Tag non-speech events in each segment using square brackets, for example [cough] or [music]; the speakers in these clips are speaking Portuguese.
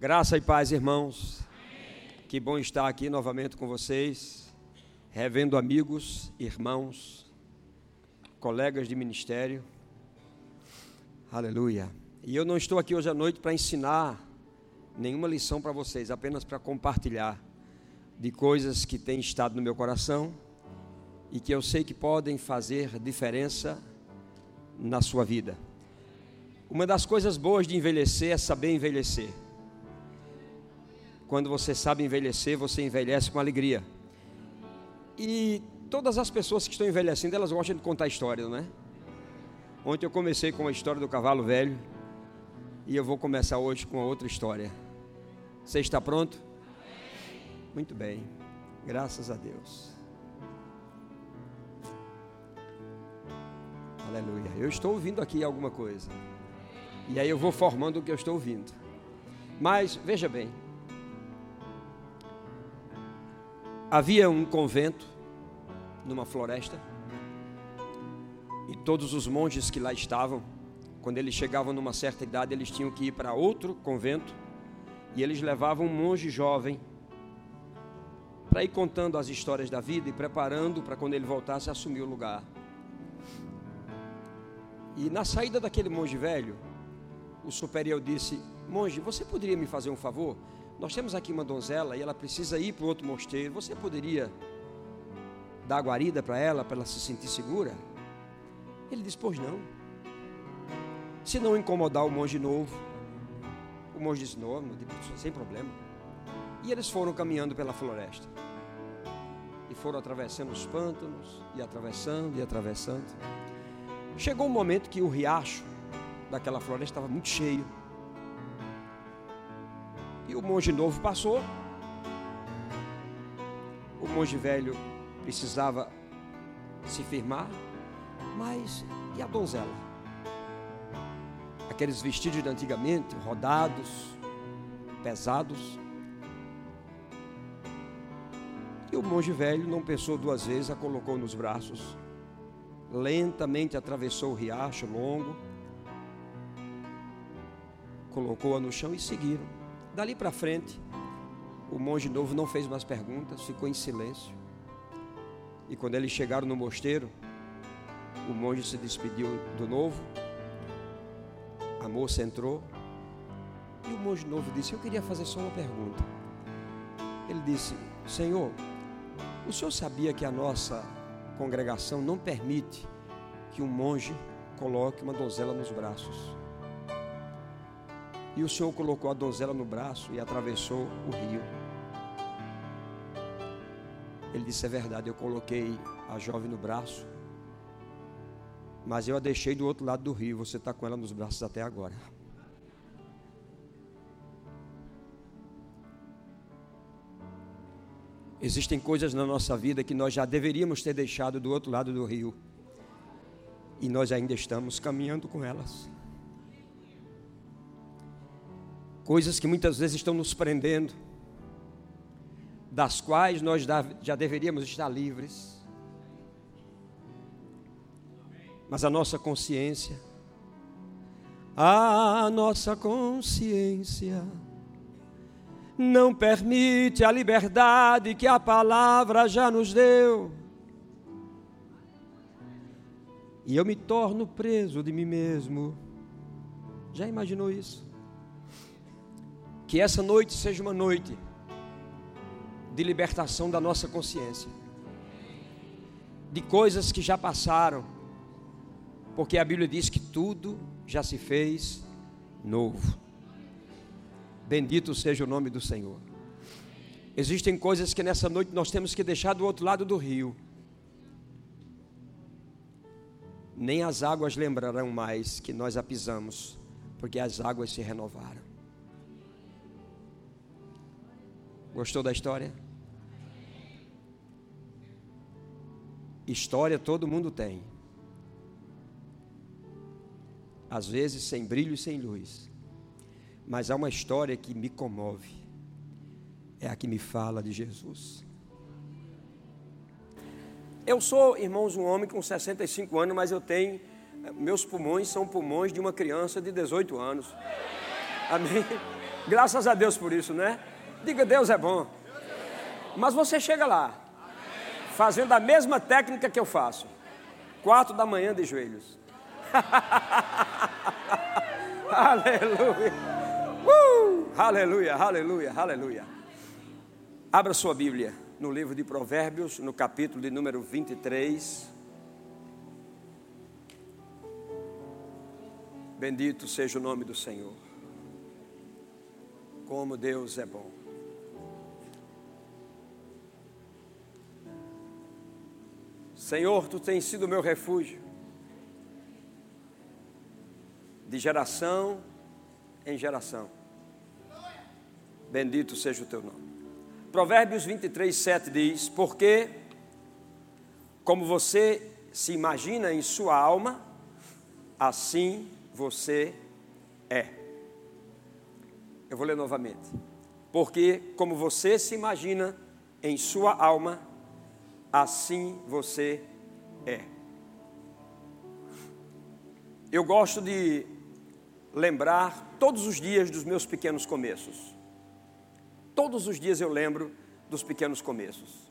Graça e paz, irmãos. Que bom estar aqui novamente com vocês, revendo amigos, irmãos, colegas de ministério. Aleluia. E eu não estou aqui hoje à noite para ensinar nenhuma lição para vocês, apenas para compartilhar de coisas que têm estado no meu coração e que eu sei que podem fazer diferença na sua vida. Uma das coisas boas de envelhecer é saber envelhecer. Quando você sabe envelhecer, você envelhece com alegria. E todas as pessoas que estão envelhecendo, elas gostam de contar histórias, não é? Ontem eu comecei com a história do cavalo velho e eu vou começar hoje com outra história. Você está pronto? Muito bem. Graças a Deus. Aleluia. Eu estou ouvindo aqui alguma coisa. E aí eu vou formando o que eu estou ouvindo. Mas veja bem. Havia um convento numa floresta. E todos os monges que lá estavam, quando eles chegavam numa certa idade, eles tinham que ir para outro convento. E eles levavam um monge jovem para ir contando as histórias da vida e preparando para quando ele voltasse assumir o lugar. E na saída daquele monge velho, o superior disse: Monge, você poderia me fazer um favor? Nós temos aqui uma donzela e ela precisa ir para outro mosteiro. Você poderia dar guarida para ela, para ela se sentir segura? Ele disse: Pois não. Se não incomodar o monge novo. O monge disse: Não, sem problema. E eles foram caminhando pela floresta. E foram atravessando os pântanos, e atravessando, e atravessando. Chegou um momento que o riacho daquela floresta estava muito cheio. E o monge novo passou. O monge velho precisava se firmar. Mas e a donzela? Aqueles vestidos de antigamente, rodados, pesados. E o monge velho não pensou duas vezes, a colocou nos braços. Lentamente atravessou o riacho longo colocou-a no chão e seguiram. Dali para frente, o monge novo não fez mais perguntas, ficou em silêncio. E quando eles chegaram no mosteiro, o monge se despediu do novo, a moça entrou, e o monge novo disse: Eu queria fazer só uma pergunta. Ele disse: Senhor, o senhor sabia que a nossa congregação não permite que um monge coloque uma donzela nos braços? E o Senhor colocou a donzela no braço e atravessou o rio. Ele disse: É verdade, eu coloquei a jovem no braço, mas eu a deixei do outro lado do rio. Você está com ela nos braços até agora. Existem coisas na nossa vida que nós já deveríamos ter deixado do outro lado do rio, e nós ainda estamos caminhando com elas coisas que muitas vezes estão nos prendendo, das quais nós já deveríamos estar livres. Mas a nossa consciência, a nossa consciência, não permite a liberdade que a palavra já nos deu. E eu me torno preso de mim mesmo. Já imaginou isso? Que essa noite seja uma noite de libertação da nossa consciência, de coisas que já passaram, porque a Bíblia diz que tudo já se fez novo. Bendito seja o nome do Senhor. Existem coisas que nessa noite nós temos que deixar do outro lado do rio. Nem as águas lembrarão mais que nós a pisamos, porque as águas se renovaram. Gostou da história? História todo mundo tem. Às vezes sem brilho e sem luz. Mas há uma história que me comove. É a que me fala de Jesus. Eu sou, irmãos, um homem com 65 anos, mas eu tenho. Meus pulmões são pulmões de uma criança de 18 anos. Amém? Graças a Deus por isso, né? Diga, Deus é bom. Mas você chega lá, fazendo a mesma técnica que eu faço. Quatro da manhã de joelhos. [laughs] aleluia. Uh, aleluia, aleluia, aleluia. Abra sua Bíblia no livro de Provérbios, no capítulo de número 23. Bendito seja o nome do Senhor. Como Deus é bom. Senhor, tu tens sido meu refúgio, de geração em geração. Bendito seja o teu nome. Provérbios 23, 7 diz: Porque, como você se imagina em sua alma, assim você é. Eu vou ler novamente. Porque, como você se imagina em sua alma, assim você é. Eu gosto de lembrar todos os dias dos meus pequenos começos. Todos os dias eu lembro dos pequenos começos.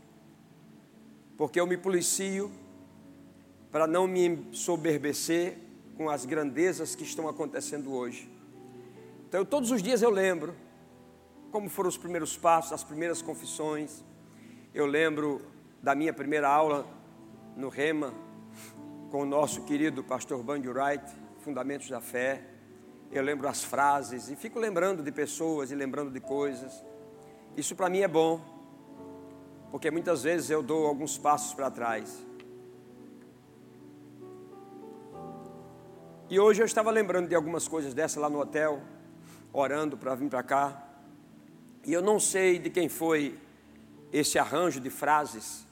Porque eu me policio para não me soberbecer com as grandezas que estão acontecendo hoje. Então, todos os dias eu lembro como foram os primeiros passos, as primeiras confissões. Eu lembro da minha primeira aula no Rema com o nosso querido pastor Bundy Wright, Fundamentos da Fé. Eu lembro as frases e fico lembrando de pessoas e lembrando de coisas. Isso para mim é bom, porque muitas vezes eu dou alguns passos para trás. E hoje eu estava lembrando de algumas coisas dessa lá no hotel, orando para vir para cá. E eu não sei de quem foi esse arranjo de frases.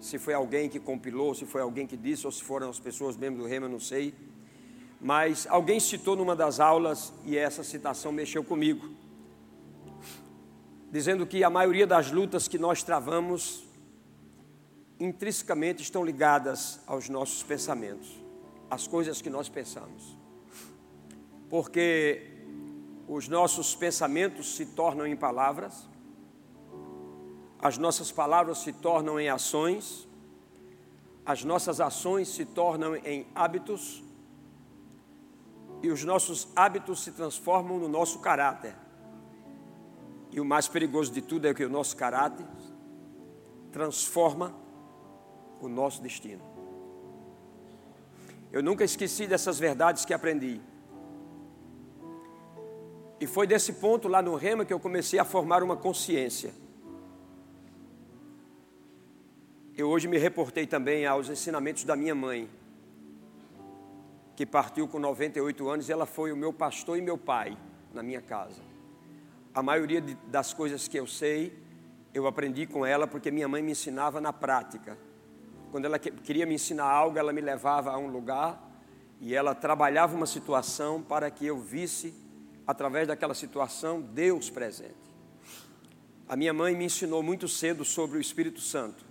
Se foi alguém que compilou, se foi alguém que disse, ou se foram as pessoas mesmo do Rema, eu não sei. Mas alguém citou numa das aulas e essa citação mexeu comigo. Dizendo que a maioria das lutas que nós travamos intrinsecamente estão ligadas aos nossos pensamentos as coisas que nós pensamos. Porque os nossos pensamentos se tornam em palavras, as nossas palavras se tornam em ações, as nossas ações se tornam em hábitos, e os nossos hábitos se transformam no nosso caráter. E o mais perigoso de tudo é que o nosso caráter transforma o nosso destino. Eu nunca esqueci dessas verdades que aprendi. E foi desse ponto lá no Rema que eu comecei a formar uma consciência. Eu hoje me reportei também aos ensinamentos da minha mãe, que partiu com 98 anos e ela foi o meu pastor e meu pai na minha casa. A maioria de, das coisas que eu sei, eu aprendi com ela porque minha mãe me ensinava na prática. Quando ela queria me ensinar algo, ela me levava a um lugar e ela trabalhava uma situação para que eu visse, através daquela situação, Deus presente. A minha mãe me ensinou muito cedo sobre o Espírito Santo.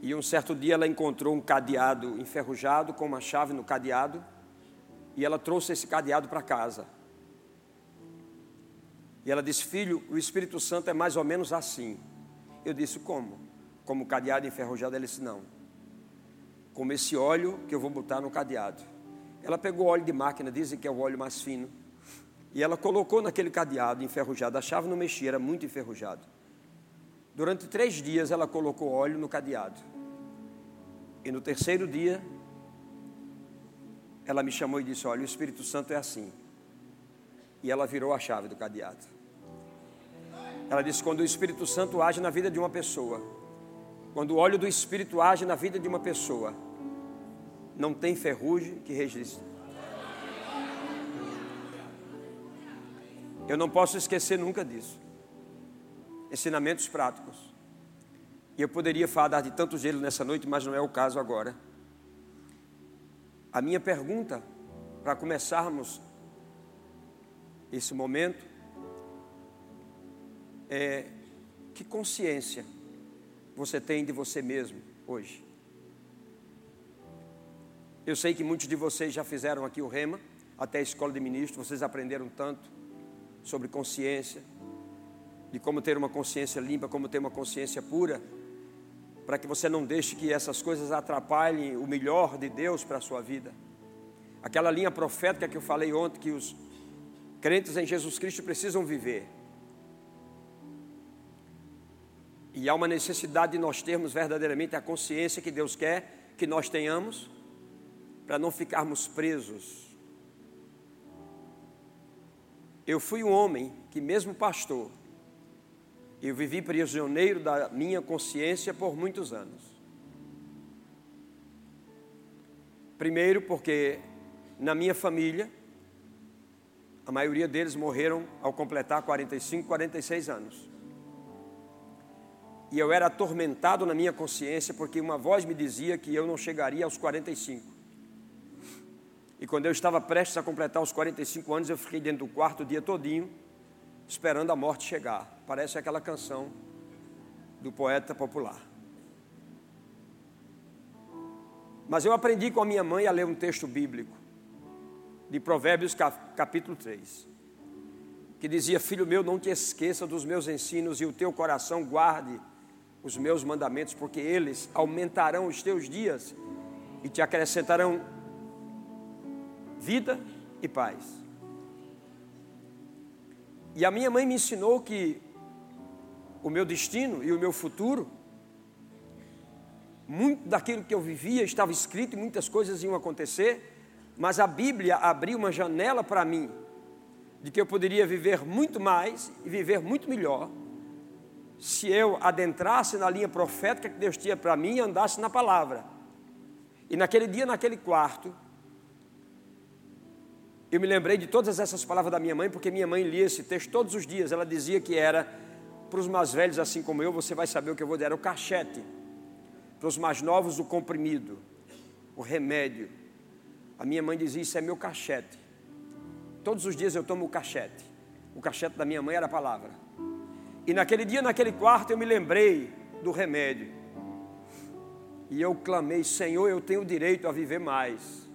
E um certo dia ela encontrou um cadeado enferrujado com uma chave no cadeado e ela trouxe esse cadeado para casa. E ela disse: Filho, o Espírito Santo é mais ou menos assim. Eu disse: Como? como cadeado enferrujado. Ela disse: Não, como esse óleo que eu vou botar no cadeado. Ela pegou óleo de máquina, dizem que é o óleo mais fino, e ela colocou naquele cadeado enferrujado. A chave não mexia, era muito enferrujado. Durante três dias ela colocou óleo no cadeado. E no terceiro dia, ela me chamou e disse: Olha, o Espírito Santo é assim. E ela virou a chave do cadeado. Ela disse: Quando o Espírito Santo age na vida de uma pessoa, quando o óleo do Espírito age na vida de uma pessoa, não tem ferrugem que resista. Eu não posso esquecer nunca disso. Ensinamentos práticos. E eu poderia falar de tanto gelo nessa noite, mas não é o caso agora. A minha pergunta, para começarmos esse momento, é: que consciência você tem de você mesmo hoje? Eu sei que muitos de vocês já fizeram aqui o rema, até a escola de ministros, vocês aprenderam tanto sobre consciência, de como ter uma consciência limpa, como ter uma consciência pura, para que você não deixe que essas coisas atrapalhem o melhor de Deus para a sua vida. Aquela linha profética que eu falei ontem, que os crentes em Jesus Cristo precisam viver. E há uma necessidade de nós termos verdadeiramente a consciência que Deus quer que nós tenhamos, para não ficarmos presos. Eu fui um homem que, mesmo pastor, eu vivi prisioneiro da minha consciência por muitos anos. Primeiro, porque na minha família, a maioria deles morreram ao completar 45, 46 anos. E eu era atormentado na minha consciência porque uma voz me dizia que eu não chegaria aos 45. E quando eu estava prestes a completar os 45 anos, eu fiquei dentro do quarto o dia todinho, esperando a morte chegar. Parece aquela canção do poeta popular. Mas eu aprendi com a minha mãe a ler um texto bíblico, de Provérbios capítulo 3, que dizia: Filho meu, não te esqueça dos meus ensinos e o teu coração guarde os meus mandamentos, porque eles aumentarão os teus dias e te acrescentarão vida e paz. E a minha mãe me ensinou que o meu destino e o meu futuro, muito daquilo que eu vivia estava escrito e muitas coisas iam acontecer, mas a Bíblia abriu uma janela para mim de que eu poderia viver muito mais e viver muito melhor se eu adentrasse na linha profética que Deus tinha para mim e andasse na palavra. E naquele dia, naquele quarto, eu me lembrei de todas essas palavras da minha mãe, porque minha mãe lia esse texto todos os dias. Ela dizia que era para os mais velhos, assim como eu, você vai saber o que eu vou dizer, era o cachete. Para os mais novos, o comprimido, o remédio. A minha mãe dizia: Isso é meu cachete. Todos os dias eu tomo o cachete. O cachete da minha mãe era a palavra. E naquele dia, naquele quarto, eu me lembrei do remédio. E eu clamei: Senhor, eu tenho direito a viver mais.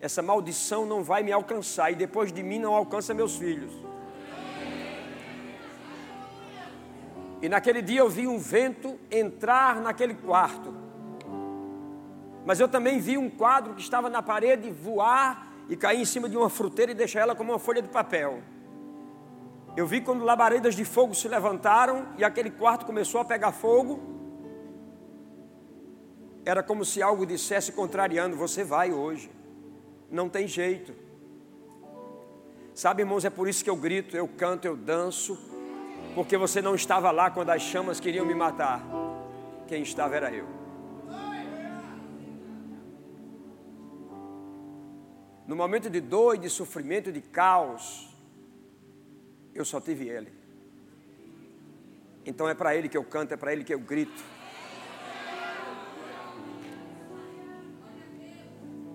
Essa maldição não vai me alcançar, e depois de mim não alcança meus filhos. E naquele dia eu vi um vento entrar naquele quarto. Mas eu também vi um quadro que estava na parede voar e cair em cima de uma fruteira e deixar ela como uma folha de papel. Eu vi quando labaredas de fogo se levantaram e aquele quarto começou a pegar fogo. Era como se algo dissesse contrariando: Você vai hoje, não tem jeito. Sabe, irmãos, é por isso que eu grito, eu canto, eu danço, porque você não estava lá quando as chamas queriam me matar. Quem estava era eu. No momento de dor de sofrimento, de caos, eu só tive Ele. Então é para Ele que eu canto, é para Ele que eu grito.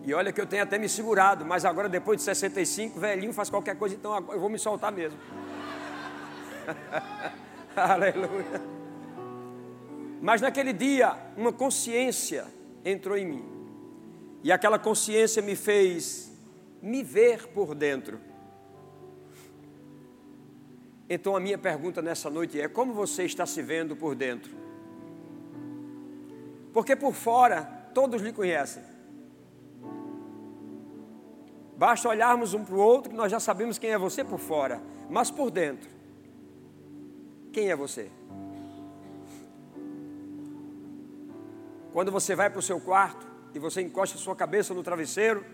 E olha que eu tenho até me segurado, mas agora depois de 65, velhinho faz qualquer coisa, então eu vou me soltar mesmo. [laughs] Aleluia. Mas naquele dia, uma consciência entrou em mim. E aquela consciência me fez me ver por dentro. Então a minha pergunta nessa noite é: como você está se vendo por dentro? Porque por fora todos lhe conhecem. Basta olharmos um para o outro que nós já sabemos quem é você por fora, mas por dentro, quem é você? Quando você vai para o seu quarto e você encosta sua cabeça no travesseiro,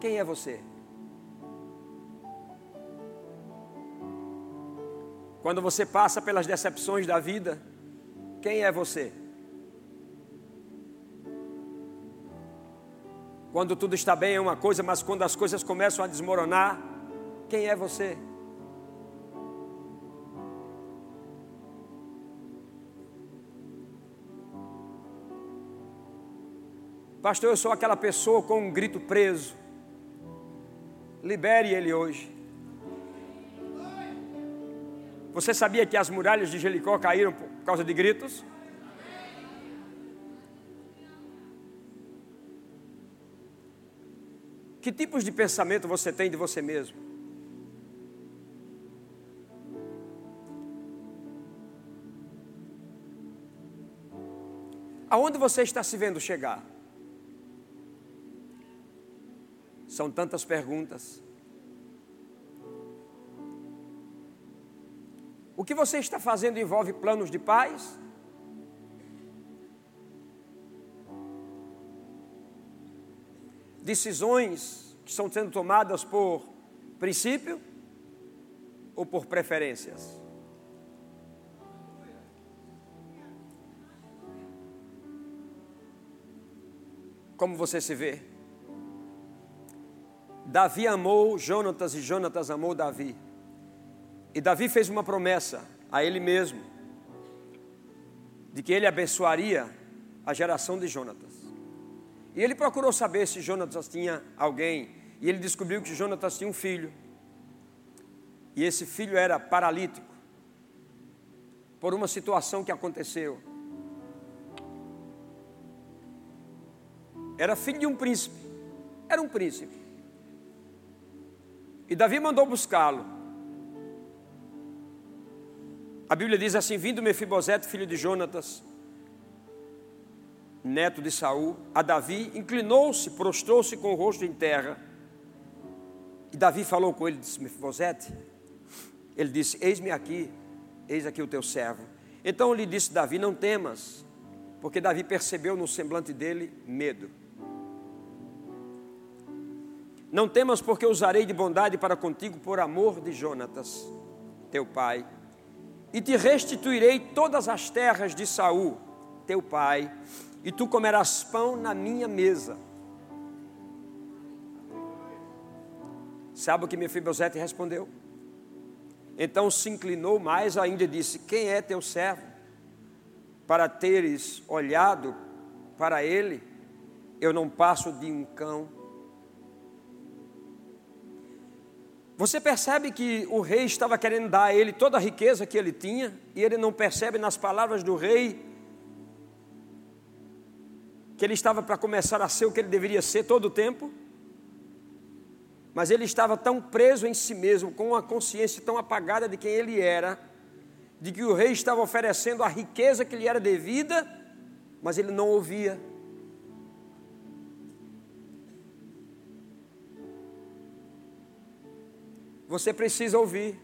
quem é você? Quando você passa pelas decepções da vida, quem é você? Quando tudo está bem é uma coisa, mas quando as coisas começam a desmoronar, quem é você? Pastor, eu sou aquela pessoa com um grito preso. Libere ele hoje. Você sabia que as muralhas de Jericó caíram por causa de gritos? Que tipos de pensamento você tem de você mesmo? Aonde você está se vendo chegar? São tantas perguntas. O que você está fazendo envolve planos de paz? Decisões que estão sendo tomadas por princípio ou por preferências? Como você se vê? Davi amou Jonatas e Jonatas amou Davi. E Davi fez uma promessa a ele mesmo de que ele abençoaria a geração de Jonatas. E ele procurou saber se Jonatas tinha alguém, e ele descobriu que Jonatas tinha um filho. E esse filho era paralítico por uma situação que aconteceu. Era filho de um príncipe. Era um príncipe. E Davi mandou buscá-lo. A Bíblia diz assim: vindo Mefibosete, filho de Jonatas, neto de Saul, a Davi, inclinou-se, prostrou-se com o rosto em terra. E Davi falou com ele, disse: Mefibosete, ele disse: Eis-me aqui, eis aqui o teu servo. Então lhe disse Davi: Não temas, porque Davi percebeu no semblante dele medo. Não temas, porque usarei de bondade para contigo por amor de Jonatas, teu pai, e te restituirei todas as terras de Saul, teu pai, e tu comerás pão na minha mesa. Sabe o que Mefibosete respondeu? Então se inclinou mais ainda e disse: Quem é teu servo? Para teres olhado para ele, eu não passo de um cão Você percebe que o rei estava querendo dar a ele toda a riqueza que ele tinha, e ele não percebe nas palavras do rei que ele estava para começar a ser o que ele deveria ser todo o tempo? Mas ele estava tão preso em si mesmo, com uma consciência tão apagada de quem ele era, de que o rei estava oferecendo a riqueza que lhe era devida, mas ele não ouvia. Você precisa ouvir.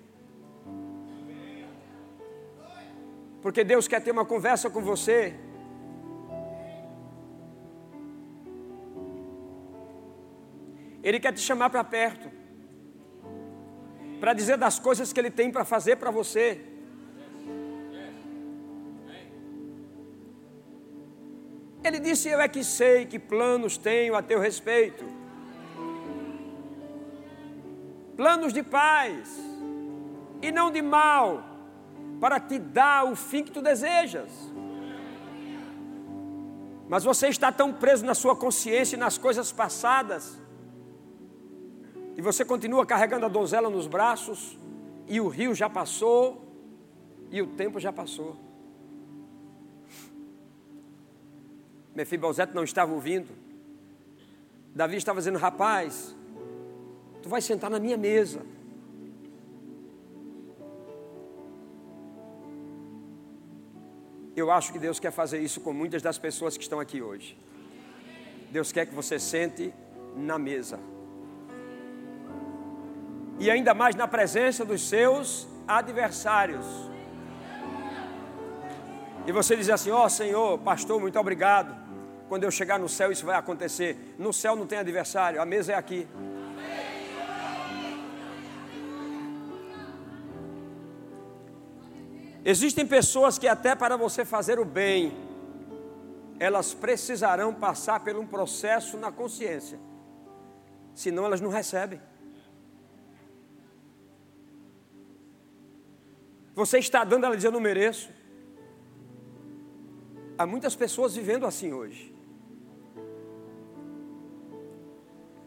Porque Deus quer ter uma conversa com você. Ele quer te chamar para perto. Para dizer das coisas que Ele tem para fazer para você. Ele disse: Eu é que sei que planos tenho a teu respeito planos de paz e não de mal, para te dar o fim que tu desejas. Mas você está tão preso na sua consciência e nas coisas passadas, e você continua carregando a donzela nos braços, e o rio já passou, e o tempo já passou. Mefibosete não estava ouvindo. Davi estava dizendo: Rapaz, Tu vai sentar na minha mesa. Eu acho que Deus quer fazer isso com muitas das pessoas que estão aqui hoje. Deus quer que você sente na mesa. E ainda mais na presença dos seus adversários. E você diz assim: Ó oh, Senhor, pastor, muito obrigado. Quando eu chegar no céu, isso vai acontecer. No céu não tem adversário, a mesa é aqui. Existem pessoas que, até para você fazer o bem, elas precisarão passar por um processo na consciência, senão elas não recebem. Você está dando, ela diz: Eu não mereço. Há muitas pessoas vivendo assim hoje.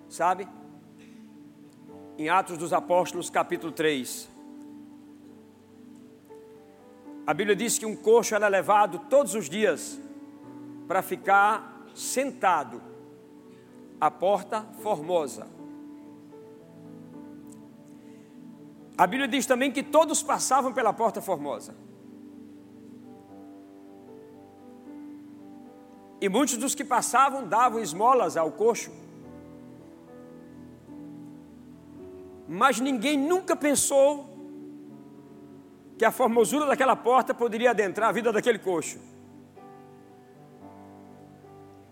Sabe? Em Atos dos Apóstolos, capítulo 3. A Bíblia diz que um coxo era levado todos os dias para ficar sentado à porta formosa. A Bíblia diz também que todos passavam pela porta formosa. E muitos dos que passavam davam esmolas ao coxo. Mas ninguém nunca pensou que a formosura daquela porta poderia adentrar a vida daquele coxo.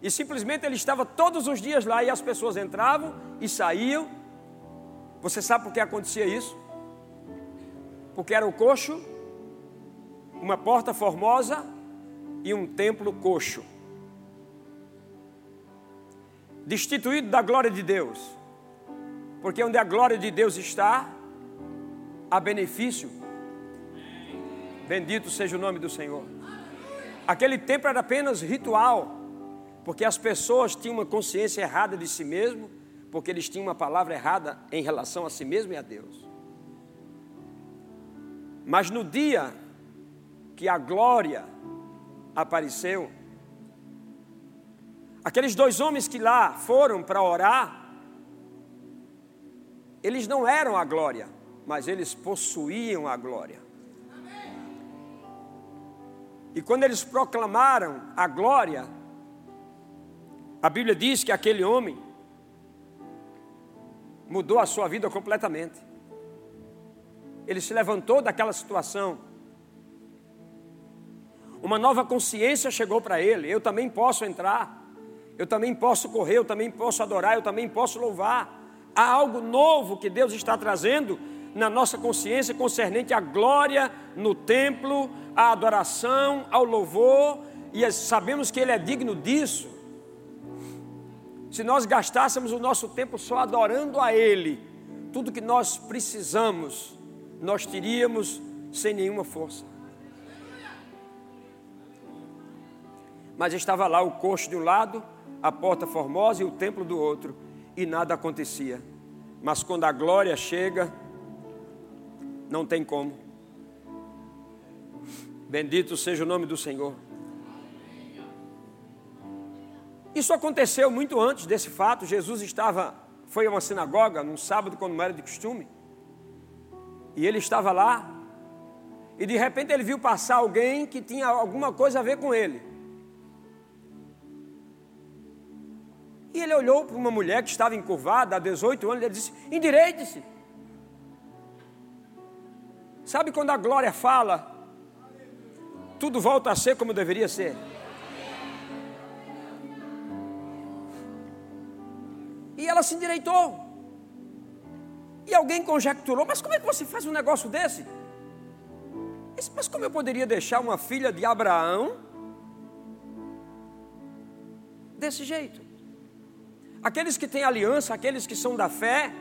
E simplesmente ele estava todos os dias lá e as pessoas entravam e saíam. Você sabe por que acontecia isso? Porque era o coxo, uma porta formosa e um templo coxo. Destituído da glória de Deus. Porque onde a glória de Deus está, há benefício. Bendito seja o nome do Senhor. Aquele templo era apenas ritual porque as pessoas tinham uma consciência errada de si mesmo, porque eles tinham uma palavra errada em relação a si mesmo e a Deus. Mas no dia que a glória apareceu, aqueles dois homens que lá foram para orar, eles não eram a glória, mas eles possuíam a glória. E quando eles proclamaram a glória, a Bíblia diz que aquele homem mudou a sua vida completamente. Ele se levantou daquela situação. Uma nova consciência chegou para ele. Eu também posso entrar. Eu também posso correr, eu também posso adorar, eu também posso louvar. Há algo novo que Deus está trazendo na nossa consciência concernente à glória no templo, à adoração, ao louvor, e sabemos que Ele é digno disso se nós gastássemos o nosso tempo só adorando a Ele, tudo que nós precisamos, nós teríamos sem nenhuma força. Mas estava lá o coxo de um lado, a porta formosa e o templo do outro, e nada acontecia. Mas quando a glória chega, não tem como. Bendito seja o nome do Senhor. Isso aconteceu muito antes desse fato. Jesus estava, foi a uma sinagoga num sábado, não era de costume, e ele estava lá, e de repente ele viu passar alguém que tinha alguma coisa a ver com ele. E ele olhou para uma mulher que estava encurvada há 18 anos e ele disse: endireite-se. Sabe quando a glória fala, tudo volta a ser como deveria ser? E ela se endireitou. E alguém conjecturou: Mas como é que você faz um negócio desse? Mas como eu poderia deixar uma filha de Abraão desse jeito? Aqueles que têm aliança, aqueles que são da fé,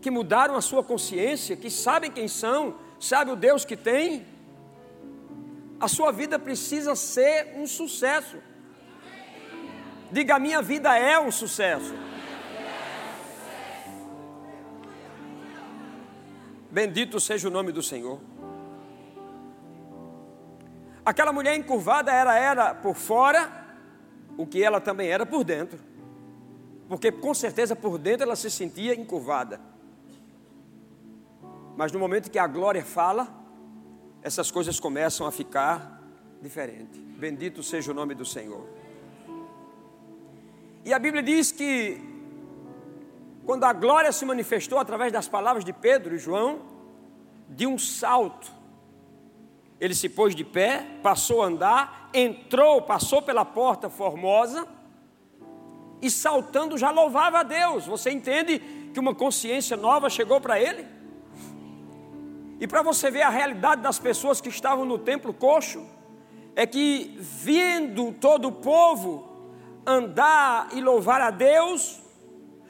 que mudaram a sua consciência, que sabem quem são, sabem o Deus que tem, a sua vida precisa ser um sucesso. Diga: minha vida é um sucesso. Bendito seja o nome do Senhor. Aquela mulher encurvada era, era por fora o que ela também era por dentro. Porque com certeza por dentro ela se sentia encurvada. Mas no momento que a glória fala, essas coisas começam a ficar diferentes. Bendito seja o nome do Senhor. E a Bíblia diz que quando a glória se manifestou através das palavras de Pedro e João, de um salto, ele se pôs de pé, passou a andar, entrou, passou pela porta formosa e saltando já louvava a Deus. Você entende que uma consciência nova chegou para ele? E para você ver a realidade das pessoas que estavam no templo coxo, é que vendo todo o povo andar e louvar a Deus,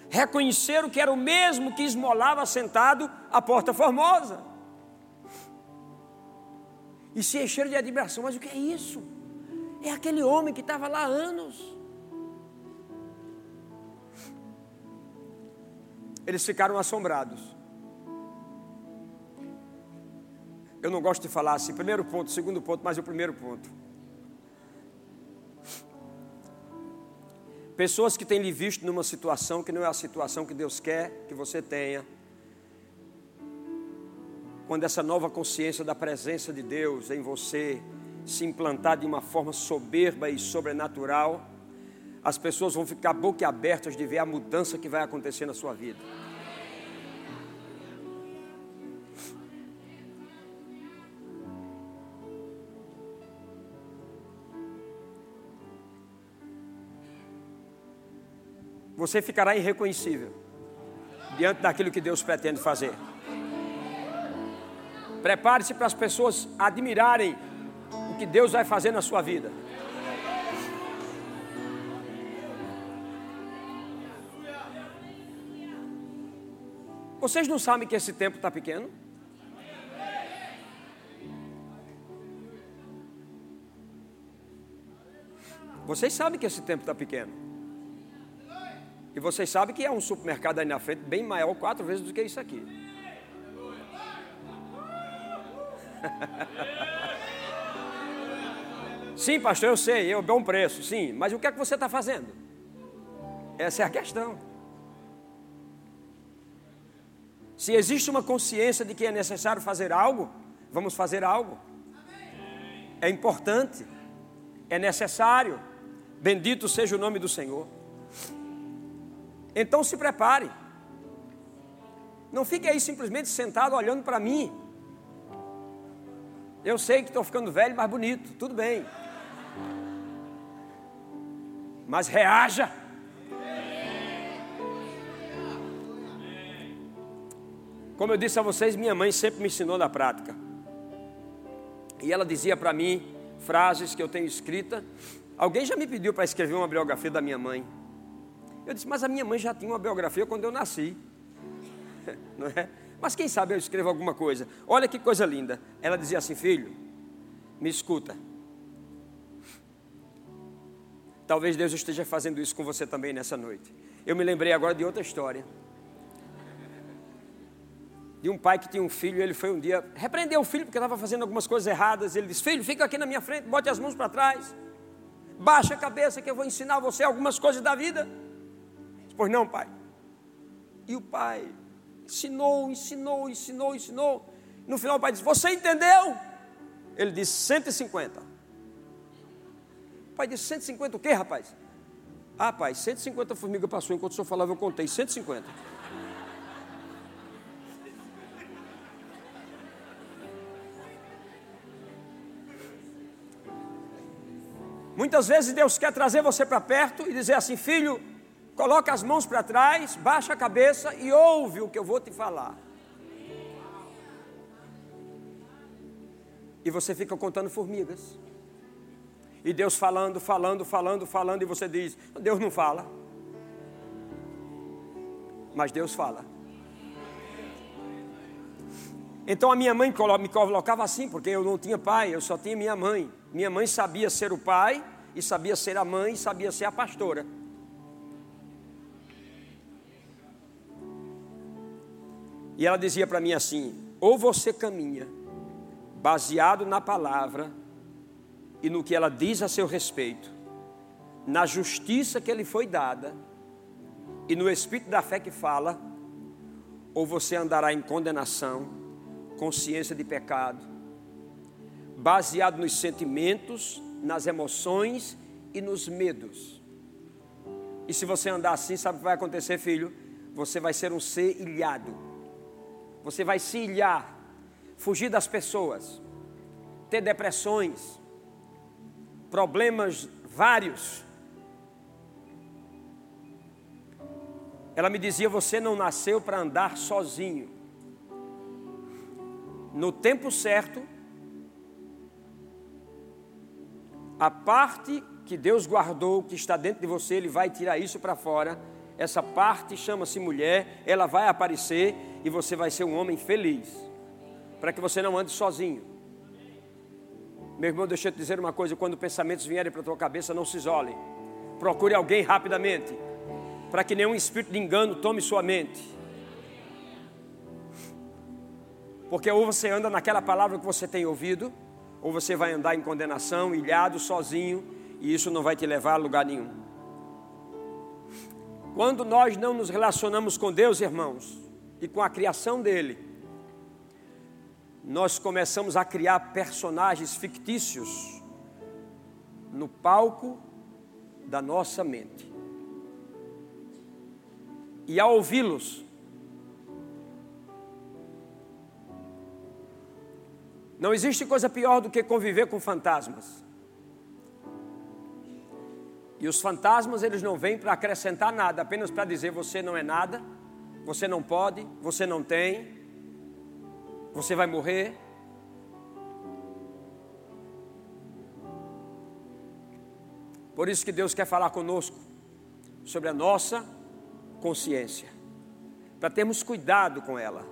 reconheceram que era o mesmo que esmolava sentado à porta formosa. E se encheram de admiração, mas o que é isso? É aquele homem que estava lá anos. Eles ficaram assombrados. Eu não gosto de falar assim, primeiro ponto, segundo ponto, mas o primeiro ponto. Pessoas que têm lhe visto numa situação que não é a situação que Deus quer que você tenha. quando essa nova consciência da presença de Deus em você se implantar de uma forma soberba e sobrenatural, as pessoas vão ficar boquiabertas de ver a mudança que vai acontecer na sua vida. Você ficará irreconhecível diante daquilo que Deus pretende fazer. Prepare-se para as pessoas admirarem o que Deus vai fazer na sua vida. Vocês não sabem que esse tempo está pequeno? Vocês sabem que esse tempo está pequeno. E vocês sabem que é um supermercado aí na frente bem maior, quatro vezes do que isso aqui. [laughs] sim, pastor, eu sei, eu dou um preço, sim, mas o que é que você está fazendo? Essa é a questão. Se existe uma consciência de que é necessário fazer algo, vamos fazer algo. É importante, é necessário. Bendito seja o nome do Senhor. Então se prepare. Não fique aí simplesmente sentado olhando para mim. Eu sei que estou ficando velho, mas bonito, tudo bem. Mas reaja. Como eu disse a vocês, minha mãe sempre me ensinou na prática. E ela dizia para mim frases que eu tenho escrita. Alguém já me pediu para escrever uma biografia da minha mãe. Eu disse, mas a minha mãe já tinha uma biografia quando eu nasci. [laughs] Não é? Mas quem sabe eu escrevo alguma coisa. Olha que coisa linda. Ela dizia assim: Filho, me escuta. [laughs] Talvez Deus esteja fazendo isso com você também nessa noite. Eu me lembrei agora de outra história. De um pai que tinha um filho, ele foi um dia repreender o filho porque estava fazendo algumas coisas erradas. Ele disse: Filho, fica aqui na minha frente, bote as mãos para trás, baixa a cabeça que eu vou ensinar você algumas coisas da vida. Pois não, pai. E o pai ensinou, ensinou, ensinou, ensinou. No final o pai disse: Você entendeu? Ele disse: 150. O pai disse: 150 o quê, rapaz? Ah, pai, 150 formigas passou enquanto o senhor falava, eu contei 150. Muitas vezes Deus quer trazer você para perto e dizer assim: Filho, Coloca as mãos para trás, baixa a cabeça e ouve o que eu vou te falar. E você fica contando formigas. E Deus falando, falando, falando, falando, e você diz: Deus não fala. Mas Deus fala. Então a minha mãe me colocava assim, porque eu não tinha pai, eu só tinha minha mãe. Minha mãe sabia ser o pai, e sabia ser a mãe, e sabia ser a pastora. E ela dizia para mim assim: ou você caminha baseado na palavra e no que ela diz a seu respeito, na justiça que lhe foi dada e no espírito da fé que fala, ou você andará em condenação, consciência de pecado, baseado nos sentimentos, nas emoções e nos medos. E se você andar assim, sabe o que vai acontecer, filho? Você vai ser um ser ilhado você vai se ilhar, fugir das pessoas, ter depressões, problemas vários. Ela me dizia: Você não nasceu para andar sozinho. No tempo certo, a parte que Deus guardou, que está dentro de você, Ele vai tirar isso para fora essa parte chama-se mulher, ela vai aparecer e você vai ser um homem feliz, para que você não ande sozinho. Meu irmão, deixa eu te dizer uma coisa: quando pensamentos vierem para a tua cabeça, não se isole, procure alguém rapidamente, para que nenhum espírito de engano tome sua mente. Porque ou você anda naquela palavra que você tem ouvido, ou você vai andar em condenação, ilhado, sozinho, e isso não vai te levar a lugar nenhum. Quando nós não nos relacionamos com Deus, irmãos, e com a criação dele, nós começamos a criar personagens fictícios no palco da nossa mente. E ao ouvi-los, não existe coisa pior do que conviver com fantasmas. E os fantasmas, eles não vêm para acrescentar nada, apenas para dizer você não é nada, você não pode, você não tem, você vai morrer. Por isso que Deus quer falar conosco sobre a nossa consciência, para termos cuidado com ela.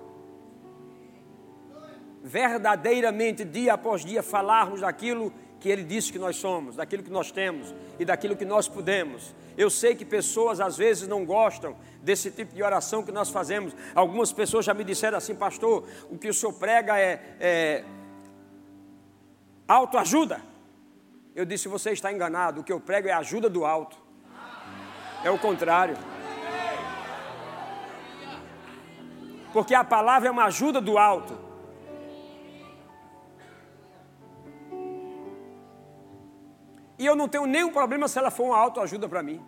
Verdadeiramente, dia após dia, falarmos daquilo que Ele disse que nós somos, daquilo que nós temos e daquilo que nós podemos. Eu sei que pessoas às vezes não gostam desse tipo de oração que nós fazemos. Algumas pessoas já me disseram assim, pastor, o que o senhor prega é, é autoajuda. Eu disse, você está enganado, o que eu prego é ajuda do alto. É o contrário. Porque a palavra é uma ajuda do alto. E eu não tenho nenhum problema se ela for uma autoajuda para mim.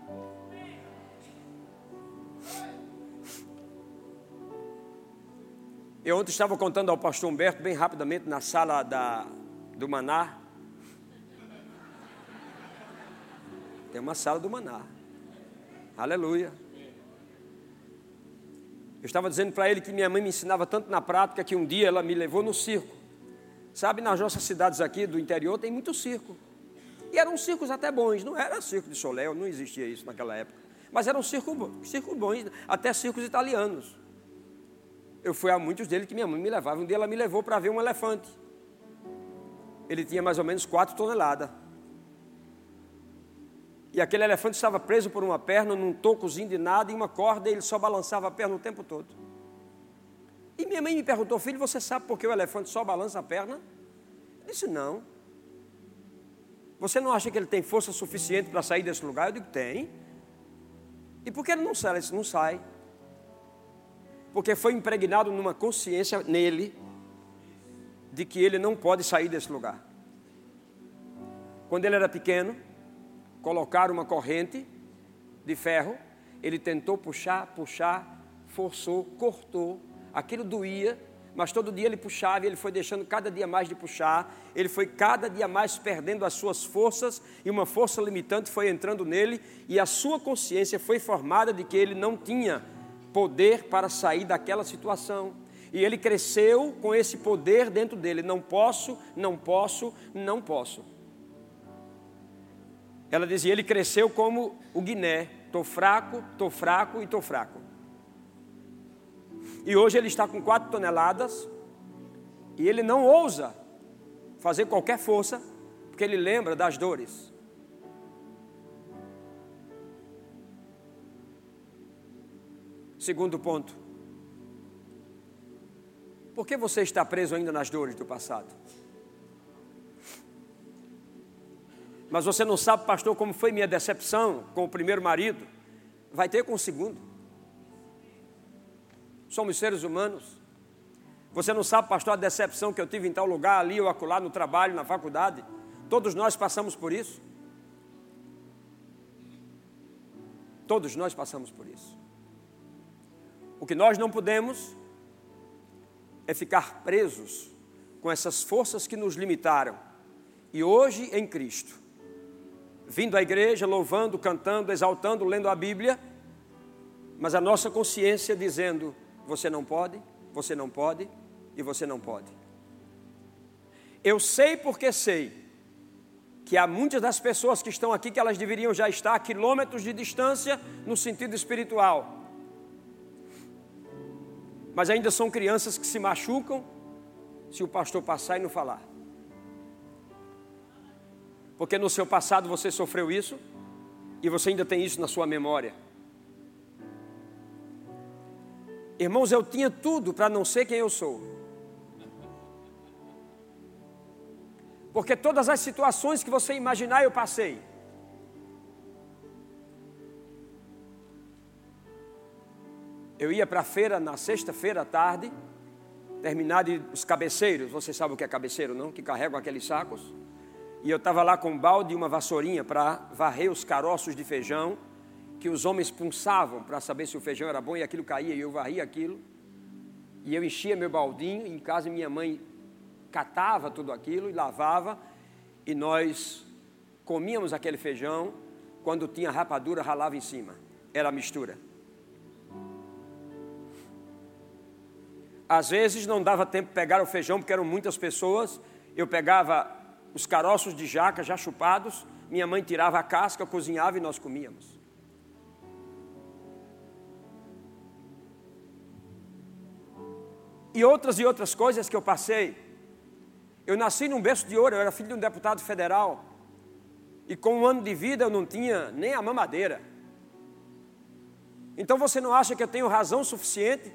Eu ontem estava contando ao pastor Humberto, bem rapidamente, na sala da, do Maná. Tem uma sala do Maná. Aleluia. Eu estava dizendo para ele que minha mãe me ensinava tanto na prática que um dia ela me levou no circo. Sabe, nas nossas cidades aqui do interior tem muito circo. E eram circos até bons, não era circo de Soléu, não existia isso naquela época. Mas eram circos circo bons, até circos italianos. Eu fui a muitos deles que minha mãe me levava. Um dia ela me levou para ver um elefante. Ele tinha mais ou menos quatro toneladas. E aquele elefante estava preso por uma perna, num tocozinho de nada, e uma corda, e ele só balançava a perna o tempo todo. E minha mãe me perguntou, filho, você sabe por que o elefante só balança a perna? Eu disse, não. Você não acha que ele tem força suficiente para sair desse lugar? Eu digo, tem. E por que ele não sai? Ele disse, não sai. Porque foi impregnado numa consciência nele de que ele não pode sair desse lugar. Quando ele era pequeno, colocaram uma corrente de ferro, ele tentou puxar, puxar, forçou, cortou, aquilo doía, mas todo dia ele puxava e ele foi deixando cada dia mais de puxar, ele foi cada dia mais perdendo as suas forças e uma força limitante foi entrando nele e a sua consciência foi formada de que ele não tinha poder para sair daquela situação. E ele cresceu com esse poder dentro dele: não posso, não posso, não posso. Ela dizia: ele cresceu como o Guiné: estou fraco, estou fraco e estou fraco. E hoje ele está com quatro toneladas e ele não ousa fazer qualquer força, porque ele lembra das dores. Segundo ponto. Por que você está preso ainda nas dores do passado? Mas você não sabe, pastor, como foi minha decepção com o primeiro marido? Vai ter com o segundo somos seres humanos. Você não sabe, pastor, a decepção que eu tive em tal lugar, ali ou acolá, no trabalho, na faculdade. Todos nós passamos por isso. Todos nós passamos por isso. O que nós não podemos é ficar presos com essas forças que nos limitaram. E hoje em Cristo, vindo à igreja, louvando, cantando, exaltando, lendo a Bíblia, mas a nossa consciência dizendo: você não pode, você não pode e você não pode. Eu sei porque sei que há muitas das pessoas que estão aqui que elas deveriam já estar a quilômetros de distância no sentido espiritual. Mas ainda são crianças que se machucam se o pastor passar e não falar. Porque no seu passado você sofreu isso e você ainda tem isso na sua memória. Irmãos, eu tinha tudo para não ser quem eu sou. Porque todas as situações que você imaginar eu passei. Eu ia para a feira na sexta-feira à tarde, terminado os cabeceiros, você sabe o que é cabeceiro, não? Que carregam aqueles sacos. E eu estava lá com um balde e uma vassourinha para varrer os caroços de feijão que os homens punçavam para saber se o feijão era bom e aquilo caía e eu varria aquilo. E eu enchia meu baldinho, em casa minha mãe catava tudo aquilo e lavava e nós comíamos aquele feijão, quando tinha rapadura ralava em cima. Era a mistura. Às vezes não dava tempo de pegar o feijão, porque eram muitas pessoas. Eu pegava os caroços de jaca já chupados, minha mãe tirava a casca, cozinhava e nós comíamos. E outras e outras coisas que eu passei. Eu nasci num berço de ouro, eu era filho de um deputado federal. E com um ano de vida eu não tinha nem a mamadeira. Então você não acha que eu tenho razão suficiente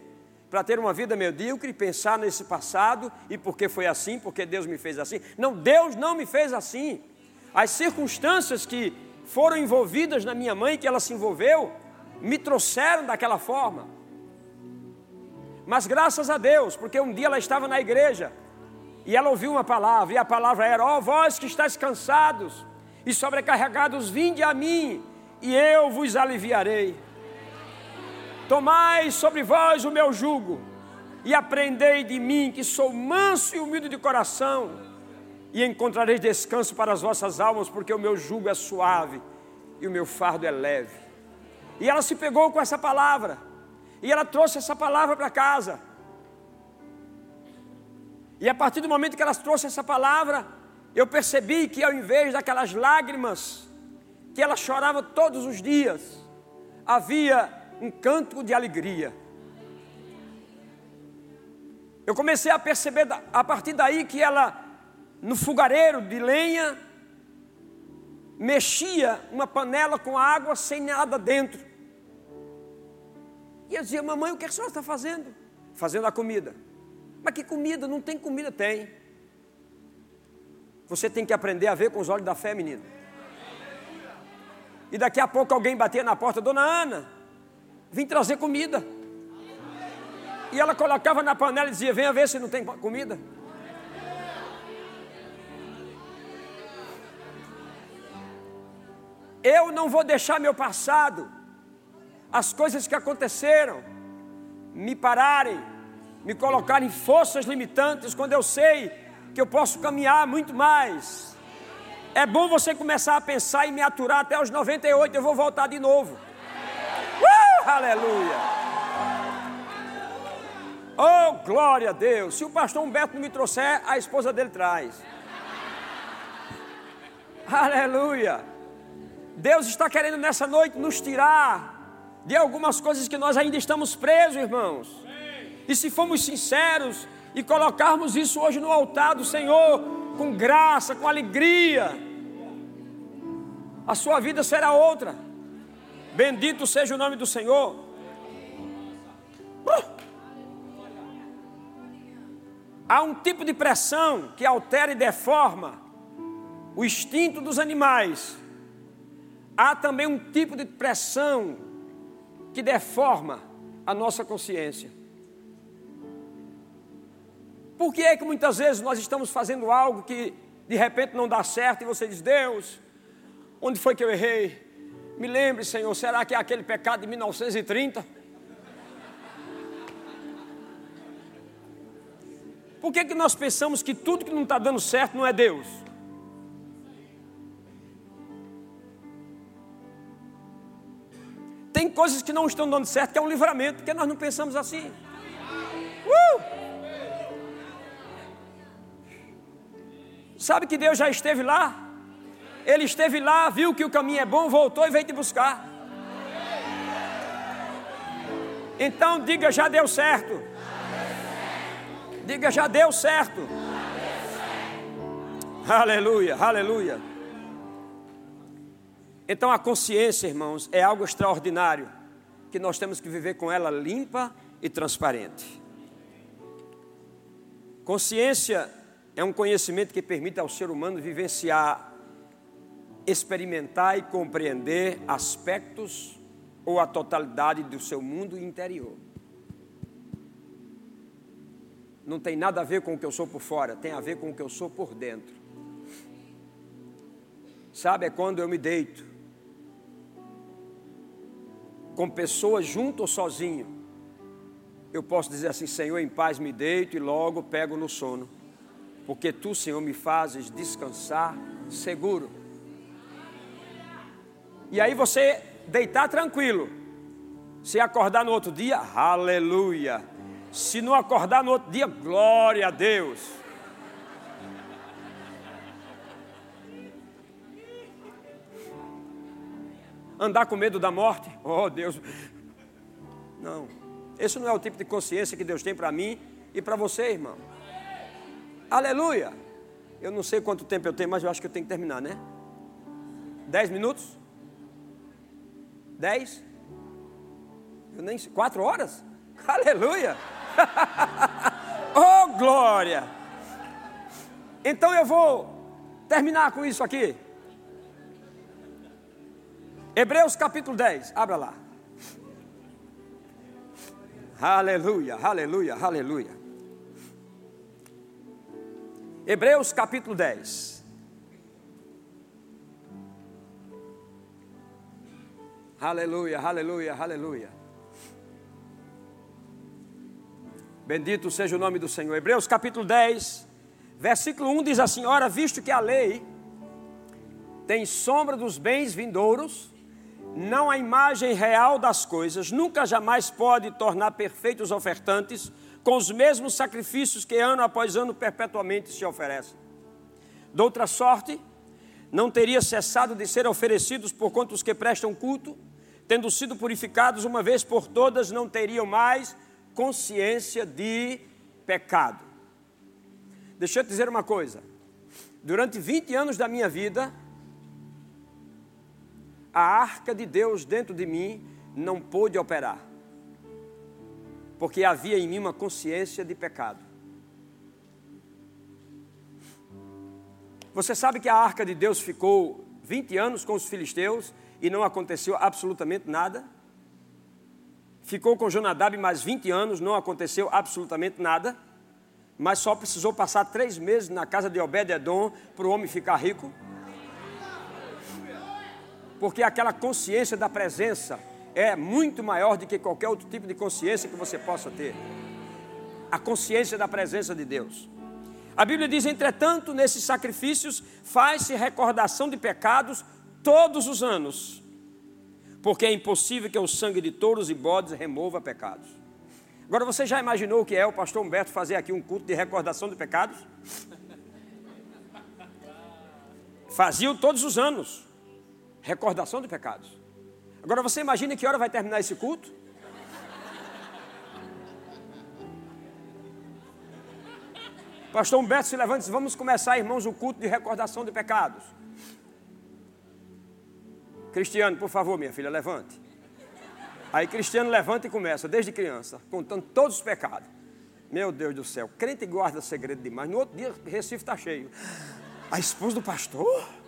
para ter uma vida medíocre pensar nesse passado e porque foi assim, porque Deus me fez assim. Não, Deus não me fez assim. As circunstâncias que foram envolvidas na minha mãe, que ela se envolveu, me trouxeram daquela forma. Mas graças a Deus, porque um dia ela estava na igreja e ela ouviu uma palavra, e a palavra era: Ó oh, vós que estáis cansados e sobrecarregados, vinde a mim, e eu vos aliviarei. Tomai sobre vós o meu jugo e aprendei de mim, que sou manso e humilde de coração, e encontrareis descanso para as vossas almas, porque o meu jugo é suave e o meu fardo é leve. E ela se pegou com essa palavra, e ela trouxe essa palavra para casa. E a partir do momento que ela trouxe essa palavra, eu percebi que ao invés daquelas lágrimas que ela chorava todos os dias, havia um canto de alegria. Eu comecei a perceber a partir daí que ela, no fogareiro de lenha, mexia uma panela com água sem nada dentro. E eu dizia, mamãe, o que a senhora está fazendo? Fazendo a comida. Mas que comida? Não tem comida? Tem. Você tem que aprender a ver com os olhos da fé, menino. E daqui a pouco alguém batia na porta, Dona Ana, vim trazer comida. E ela colocava na panela e dizia: Venha ver se não tem comida. Eu não vou deixar meu passado, as coisas que aconteceram, me pararem, me colocarem forças limitantes, quando eu sei que eu posso caminhar muito mais. É bom você começar a pensar e me aturar até os 98, eu vou voltar de novo. Aleluia. Oh, glória a Deus. Se o pastor Humberto não me trouxer, a esposa dele traz. Aleluia. Deus está querendo nessa noite nos tirar de algumas coisas que nós ainda estamos presos, irmãos. E se formos sinceros e colocarmos isso hoje no altar do Senhor, com graça, com alegria, a sua vida será outra. Bendito seja o nome do Senhor. Uh! Há um tipo de pressão que altera e deforma o instinto dos animais. Há também um tipo de pressão que deforma a nossa consciência. Por que é que muitas vezes nós estamos fazendo algo que de repente não dá certo e você diz: Deus, onde foi que eu errei? Me lembre, Senhor, será que é aquele pecado de 1930? Por que, que nós pensamos que tudo que não está dando certo não é Deus? Coisas que não estão dando certo que é um livramento, porque nós não pensamos assim. Uh! Sabe que Deus já esteve lá? Ele esteve lá, viu que o caminho é bom, voltou e veio te buscar. Então diga, já deu certo. Diga, já deu certo. Aleluia, aleluia. Então a consciência, irmãos, é algo extraordinário que nós temos que viver com ela limpa e transparente. Consciência é um conhecimento que permite ao ser humano vivenciar experimentar e compreender aspectos ou a totalidade do seu mundo interior. não tem nada a ver com o que eu sou por fora, tem a ver com o que eu sou por dentro. Sabe, é quando eu me deito com pessoas junto ou sozinho. Eu posso dizer assim: Senhor, em paz me deito e logo pego no sono, porque tu, Senhor, me fazes descansar seguro. E aí você deitar tranquilo, se acordar no outro dia, aleluia. Se não acordar no outro dia, glória a Deus. Andar com medo da morte, oh Deus. Não, esse não é o tipo de consciência que Deus tem para mim e para você, irmão. Aleluia. Eu não sei quanto tempo eu tenho, mas eu acho que eu tenho que terminar, né? Dez minutos? Dez? Eu nem sei. Quatro horas? [laughs] Aleluia! [laughs] oh, glória! Então eu vou terminar com isso aqui. Hebreus capítulo 10, abra lá. Aleluia, aleluia, aleluia. Hebreus capítulo 10. Aleluia, aleluia, aleluia. Bendito seja o nome do Senhor. Hebreus capítulo 10, versículo 1 diz assim: Ora, visto que a lei tem sombra dos bens vindouros, não a imagem real das coisas, nunca jamais pode tornar perfeitos ofertantes com os mesmos sacrifícios que ano após ano perpetuamente se oferecem. De outra sorte, não teria cessado de ser oferecidos por quanto os que prestam culto, tendo sido purificados uma vez por todas, não teriam mais consciência de pecado. Deixa eu te dizer uma coisa. Durante 20 anos da minha vida, a arca de Deus dentro de mim não pôde operar. Porque havia em mim uma consciência de pecado. Você sabe que a arca de Deus ficou 20 anos com os filisteus e não aconteceu absolutamente nada? ficou com Jonadab mais 20 anos, não aconteceu absolutamente nada, mas só precisou passar três meses na casa de Obed-Edom para o homem ficar rico. Porque aquela consciência da presença é muito maior do que qualquer outro tipo de consciência que você possa ter. A consciência da presença de Deus. A Bíblia diz, entretanto, nesses sacrifícios faz-se recordação de pecados todos os anos porque é impossível que o sangue de touros e bodes remova pecados. Agora você já imaginou o que é o pastor Humberto fazer aqui um culto de recordação de pecados? Faziam todos os anos recordação de pecados. Agora você imagina que hora vai terminar esse culto? Pastor Humberto se levanta e diz: Vamos começar, irmãos, o culto de recordação de pecados. Cristiano, por favor, minha filha, levante. Aí Cristiano levanta e começa, desde criança, contando todos os pecados. Meu Deus do céu, crente guarda segredo demais. No outro dia, Recife está cheio. A esposa do pastor?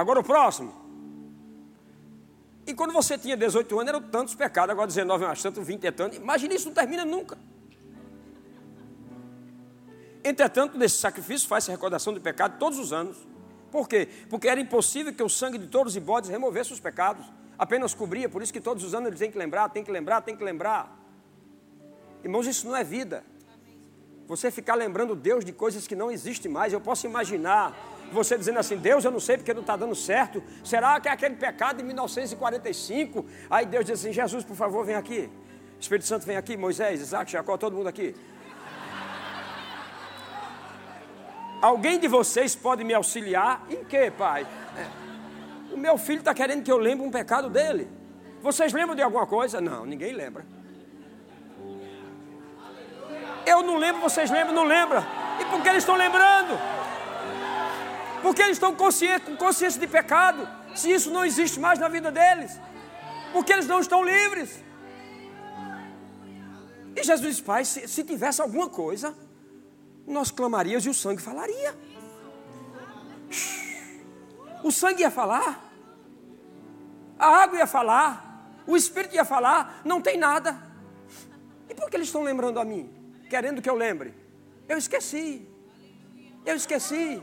Agora o próximo. E quando você tinha 18 anos, eram tantos pecados, agora 19 é mais tanto, 20 é tanto. Imagina isso, não termina nunca. Entretanto, nesse sacrifício faz-se recordação de pecado todos os anos. Por quê? Porque era impossível que o sangue de touros e bodes removesse os pecados, apenas cobria, por isso que todos os anos ele tem que lembrar, tem que lembrar, tem que lembrar. Irmãos, isso não é vida. Você ficar lembrando Deus de coisas que não existem mais, eu posso imaginar você dizendo assim: Deus, eu não sei porque não está dando certo. Será que é aquele pecado de 1945? Aí Deus diz assim: Jesus, por favor, vem aqui. Espírito Santo, vem aqui. Moisés, Isaac, Jacó, todo mundo aqui. Alguém de vocês pode me auxiliar? Em que, pai? É, o meu filho está querendo que eu lembre um pecado dele. Vocês lembram de alguma coisa? Não, ninguém lembra. Eu não lembro, vocês lembram? Não lembra? E por que eles estão lembrando? Porque eles estão conscientes, com consciência de pecado. Se isso não existe mais na vida deles. Porque eles não estão livres. E Jesus disse, pai, se, se tivesse alguma coisa, nós clamaríamos e o sangue falaria. O sangue ia falar, a água ia falar, o Espírito ia falar, não tem nada. por que eles estão lembrando a mim? Querendo que eu lembre? Eu esqueci. Eu esqueci.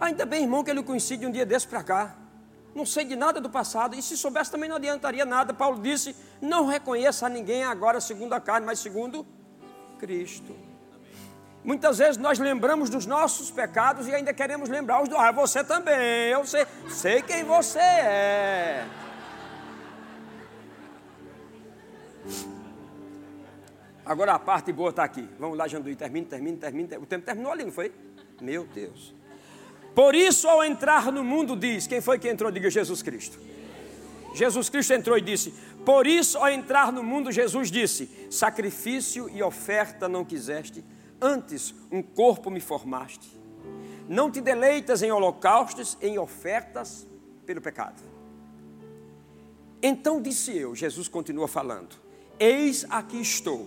Ainda bem, irmão, que ele coincide um dia desse para cá. Não sei de nada do passado, e se soubesse também não adiantaria nada. Paulo disse: Não reconheça a ninguém agora segundo a carne, mas segundo Cristo. Muitas vezes nós lembramos dos nossos pecados e ainda queremos lembrar os do. Ah, você também, eu sei, sei quem você é. Agora a parte boa está aqui. Vamos lá, Janduí, termina, termina, termina. O tempo terminou ali, não foi? Meu Deus. Por isso, ao entrar no mundo, diz: quem foi que entrou? Diga Jesus Cristo. Jesus Cristo entrou e disse: Por isso, ao entrar no mundo, Jesus disse: Sacrifício e oferta não quiseste, antes um corpo me formaste. Não te deleitas em holocaustos, em ofertas pelo pecado. Então disse eu, Jesus continua falando: Eis aqui estou.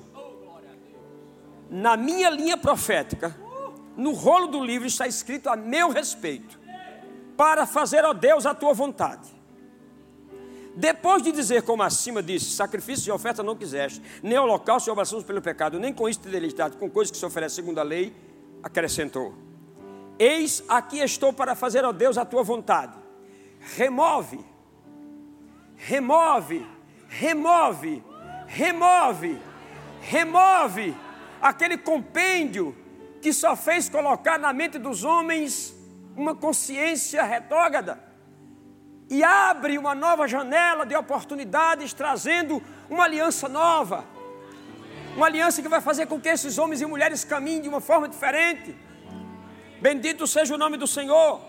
Na minha linha profética, no rolo do livro está escrito a meu respeito, para fazer, ó Deus, a tua vontade. Depois de dizer, como acima disse, sacrifício e oferta não quiseste, nem holocausto e obrações pelo pecado, nem com isso te com coisas que se oferece segundo a lei, acrescentou: Eis aqui estou para fazer, ó Deus, a tua vontade. Remove, remove, remove, remove, remove aquele compêndio que só fez colocar na mente dos homens uma consciência retrógrada e abre uma nova janela de oportunidades, trazendo uma aliança nova. Uma aliança que vai fazer com que esses homens e mulheres caminhem de uma forma diferente. Bendito seja o nome do Senhor.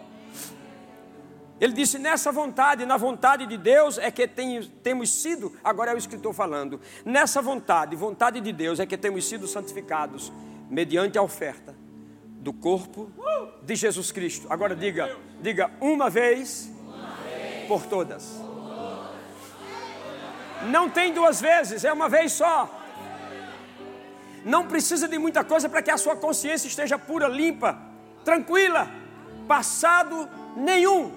Ele disse: nessa vontade, na vontade de Deus é que tem, temos sido, agora é o escritor falando, nessa vontade, vontade de Deus é que temos sido santificados, mediante a oferta do corpo de Jesus Cristo. Agora diga, diga uma vez por todas. Não tem duas vezes, é uma vez só. Não precisa de muita coisa para que a sua consciência esteja pura, limpa, tranquila, passado nenhum.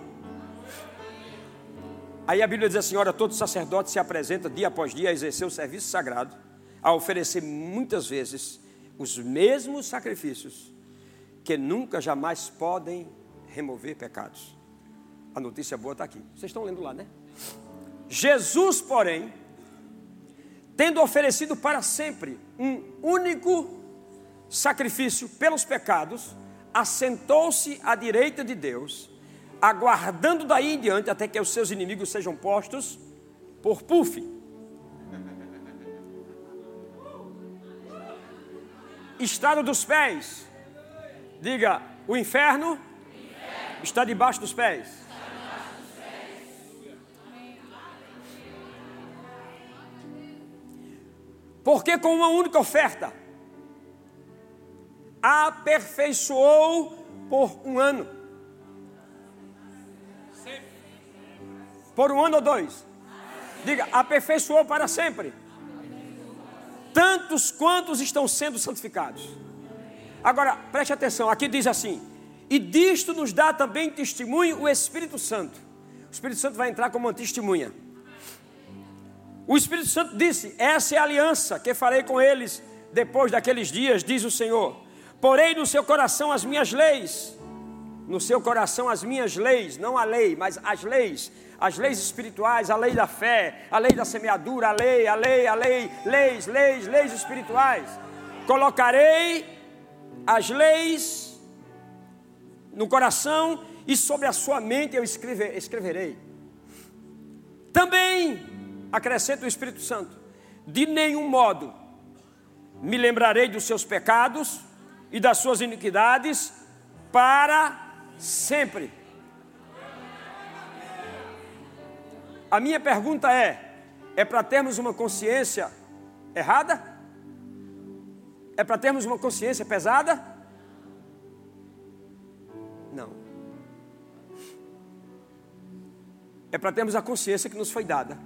Aí a Bíblia diz assim: ora, todo sacerdote se apresenta dia após dia a exercer o serviço sagrado, a oferecer muitas vezes os mesmos sacrifícios que nunca jamais podem remover pecados. A notícia boa está aqui. Vocês estão lendo lá, né? Jesus, porém, tendo oferecido para sempre um único sacrifício pelos pecados, assentou-se à direita de Deus, aguardando daí em diante até que os seus inimigos sejam postos por puff. Estrado dos pés. Diga, o inferno, está debaixo dos pés. Porque com uma única oferta aperfeiçoou por um ano. Por um ano ou dois. Diga, aperfeiçoou para sempre. Tantos quantos estão sendo santificados. Agora, preste atenção, aqui diz assim: e disto nos dá também testemunho o Espírito Santo. O Espírito Santo vai entrar como uma testemunha. O Espírito Santo disse: Essa é a aliança que farei com eles depois daqueles dias, diz o Senhor. Porei no seu coração as minhas leis, no seu coração as minhas leis, não a lei, mas as leis, as leis espirituais, a lei da fé, a lei da semeadura, a lei, a lei, a lei, leis, leis, leis espirituais. Colocarei as leis no coração e sobre a sua mente eu escrever, escreverei. Também acrescenta o Espírito Santo: de nenhum modo me lembrarei dos seus pecados e das suas iniquidades para sempre. A minha pergunta é: é para termos uma consciência errada? É para termos uma consciência pesada? Não. É para termos a consciência que nos foi dada.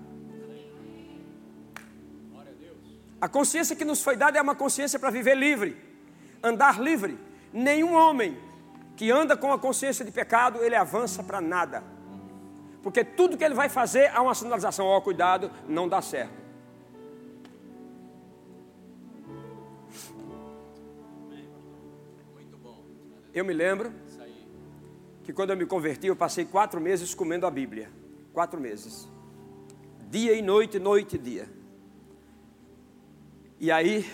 A consciência que nos foi dada é uma consciência para viver livre, andar livre. Nenhum homem que anda com a consciência de pecado, ele avança para nada. Porque tudo que ele vai fazer há uma sinalização, ó, oh, cuidado, não dá certo. Eu me lembro que quando eu me converti, eu passei quatro meses comendo a Bíblia. Quatro meses. Dia e noite, noite e dia. E aí,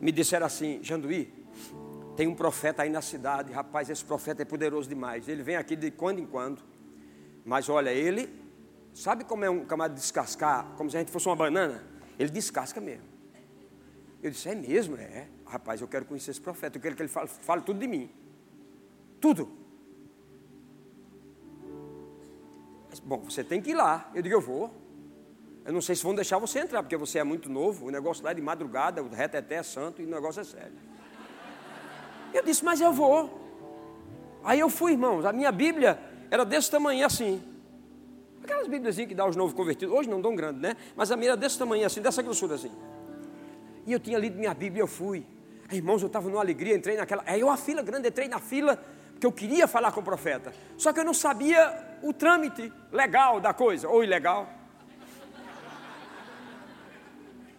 me disseram assim, Janduí, tem um profeta aí na cidade, rapaz, esse profeta é poderoso demais. Ele vem aqui de quando em quando. Mas olha, ele, sabe como é um camada descascar, como se a gente fosse uma banana? Ele descasca mesmo. Eu disse, é mesmo? É. Rapaz, eu quero conhecer esse profeta, eu quero que ele fale, fale tudo de mim. Tudo. Bom, você tem que ir lá. Eu digo, eu vou. Eu não sei se vão deixar você entrar, porque você é muito novo. O negócio lá é de madrugada, o reteté é santo e o negócio é sério. Eu disse, mas eu vou. Aí eu fui, irmãos. A minha Bíblia era desse tamanho assim. Aquelas Bíblias que dá aos novos convertidos. Hoje não dão grande, né? Mas a minha era desse tamanho assim, dessa grossura assim. E eu tinha lido minha Bíblia eu fui. Aí, irmãos, eu estava numa alegria, entrei naquela. Aí eu a fila grande, entrei na fila, porque eu queria falar com o profeta. Só que eu não sabia o trâmite legal da coisa, ou ilegal.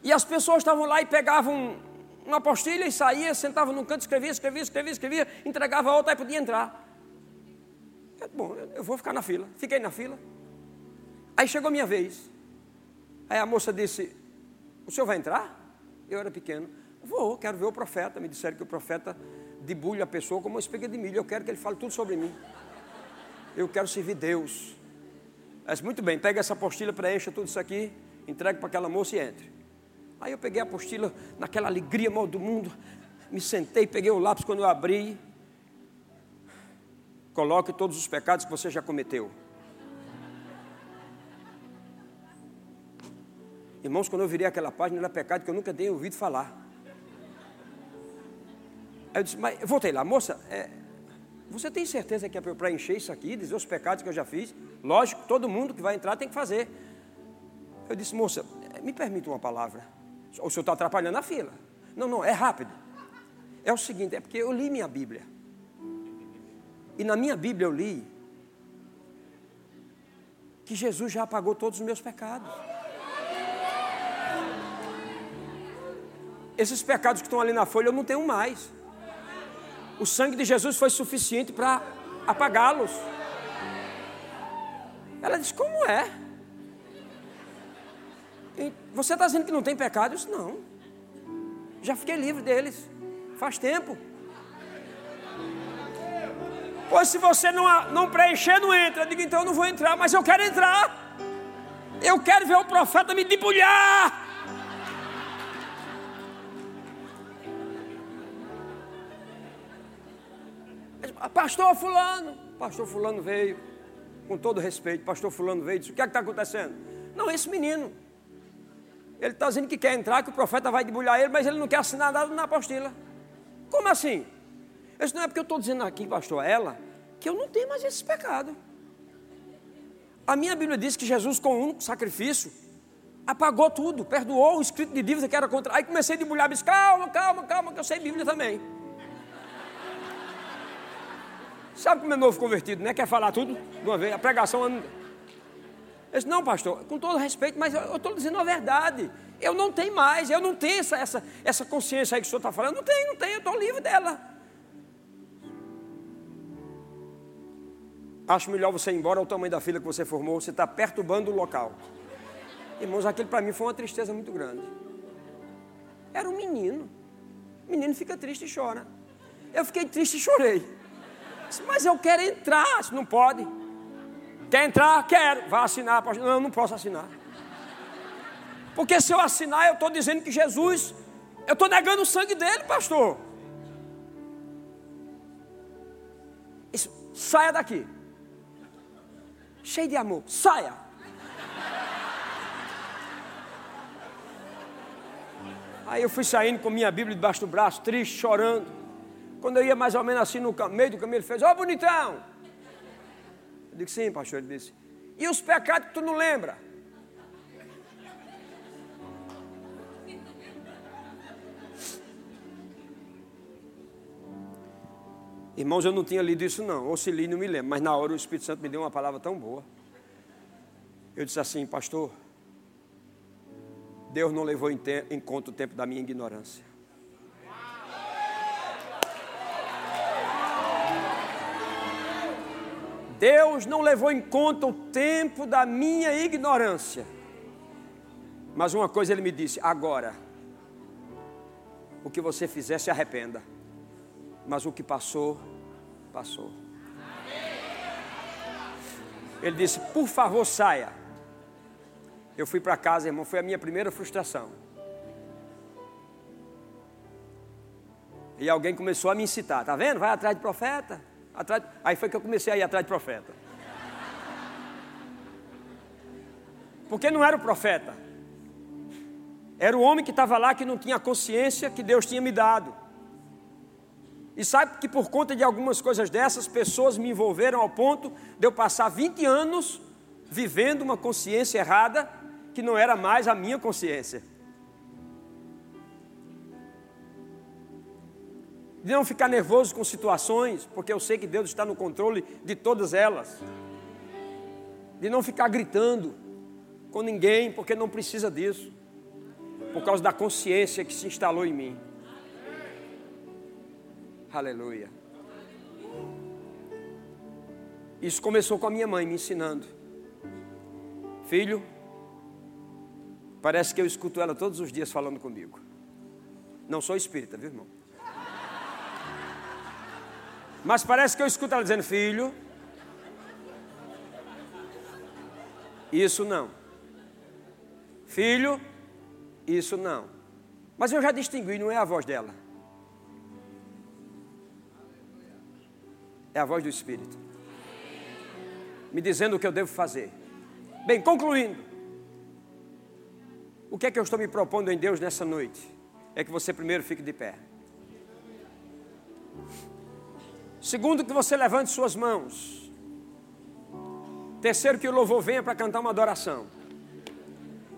E as pessoas estavam lá e pegavam uma apostila e saía, sentava num canto, escrevia, escrevia, escrevia, escrevia, entregava a outra e podia entrar. Bom, eu vou ficar na fila. Fiquei na fila. Aí chegou a minha vez. Aí a moça disse: O senhor vai entrar? Eu era pequeno. Vou, quero ver o profeta. Me disseram que o profeta debulha a pessoa como uma espiga de milho. Eu quero que ele fale tudo sobre mim. Eu quero servir Deus. Mas muito bem, pega essa apostila, preencha tudo isso aqui, entregue para aquela moça e entre. Aí eu peguei a apostila, naquela alegria mal do mundo, me sentei, peguei o lápis quando eu abri. Coloque todos os pecados que você já cometeu. Irmãos, quando eu virei aquela página, era pecado que eu nunca tinha ouvido falar. Aí eu disse, mas eu voltei lá, moça, é, você tem certeza que é para encher isso aqui, dizer os pecados que eu já fiz? Lógico, todo mundo que vai entrar tem que fazer. Eu disse, moça, me permita uma palavra. O senhor está atrapalhando a fila. Não, não, é rápido. É o seguinte, é porque eu li minha Bíblia. E na minha Bíblia eu li que Jesus já apagou todos os meus pecados. Esses pecados que estão ali na folha eu não tenho mais. O sangue de Jesus foi suficiente para apagá-los. Ela disse: Como é? Você está dizendo que não tem pecado? Eu disse, não. Já fiquei livre deles. Faz tempo. Pois se você não, não preencher, não entra. Eu digo, então eu não vou entrar, mas eu quero entrar. Eu quero ver o profeta me debulhar. Pastor Fulano, Pastor Fulano veio, com todo respeito, Pastor Fulano veio e disse: O que é que está acontecendo? Não, esse menino, ele está dizendo que quer entrar, que o profeta vai debulhar ele, mas ele não quer assinar nada na apostila. Como assim? Isso não é porque eu estou dizendo aqui, pastor, ela, que eu não tenho mais esse pecado. A minha Bíblia diz que Jesus, com um sacrifício, apagou tudo, perdoou o escrito de dívida que era contra. Aí comecei a debulhar, disse: calma, calma, calma, que eu sei Bíblia também. Sabe como é novo convertido, né? Quer falar tudo de uma vez? A pregação eu disse, não, pastor, com todo respeito, mas eu estou dizendo a verdade. Eu não tenho mais, eu não tenho essa, essa, essa consciência aí que o senhor está falando. Não tenho, não tenho, eu estou livre dela. Acho melhor você ir embora ao tamanho da fila que você formou, você está perturbando o local. Irmãos, aquele para mim foi uma tristeza muito grande. Era um menino. O menino fica triste e chora. Eu fiquei triste e chorei. Mas eu quero entrar, não pode. Quer entrar? Quero. Vai assinar. Não, eu não posso assinar. Porque se eu assinar, eu estou dizendo que Jesus, eu estou negando o sangue dele, pastor. Isso, saia daqui. Cheio de amor, saia. Aí eu fui saindo com minha Bíblia debaixo do braço, triste, chorando. Quando eu ia mais ou menos assim no meio do caminho, ele fez: Ó, oh, bonitão, eu digo, sim, pastor. Ele disse, e os pecados que tu não lembra? Irmãos, eu não tinha lido isso não, ou se li, não me lembro, mas na hora o Espírito Santo me deu uma palavra tão boa. Eu disse assim, pastor, Deus não levou em, em conta o tempo da minha ignorância. Deus não levou em conta o tempo da minha ignorância. Mas uma coisa ele me disse: agora, o que você fizer, se arrependa. Mas o que passou, passou. Ele disse: por favor, saia. Eu fui para casa, irmão, foi a minha primeira frustração. E alguém começou a me incitar, tá vendo? Vai atrás de profeta. Atrás... Aí foi que eu comecei a ir atrás de profeta. Porque não era o profeta. Era o homem que estava lá que não tinha consciência que Deus tinha me dado. E sabe que por conta de algumas coisas dessas, pessoas me envolveram ao ponto de eu passar 20 anos vivendo uma consciência errada que não era mais a minha consciência. De não ficar nervoso com situações, porque eu sei que Deus está no controle de todas elas. De não ficar gritando com ninguém, porque não precisa disso. Por causa da consciência que se instalou em mim. Aleluia. Isso começou com a minha mãe me ensinando. Filho, Parece que eu escuto ela todos os dias falando comigo. Não sou espírita, viu, irmão? Mas parece que eu escuto ela dizendo: Filho, isso não. Filho, isso não. Mas eu já distingui, não é a voz dela. É a voz do Espírito. Me dizendo o que eu devo fazer. Bem, concluindo. O que é que eu estou me propondo em Deus nessa noite? É que você primeiro fique de pé. Segundo, que você levante suas mãos. Terceiro, que o louvor venha para cantar uma adoração.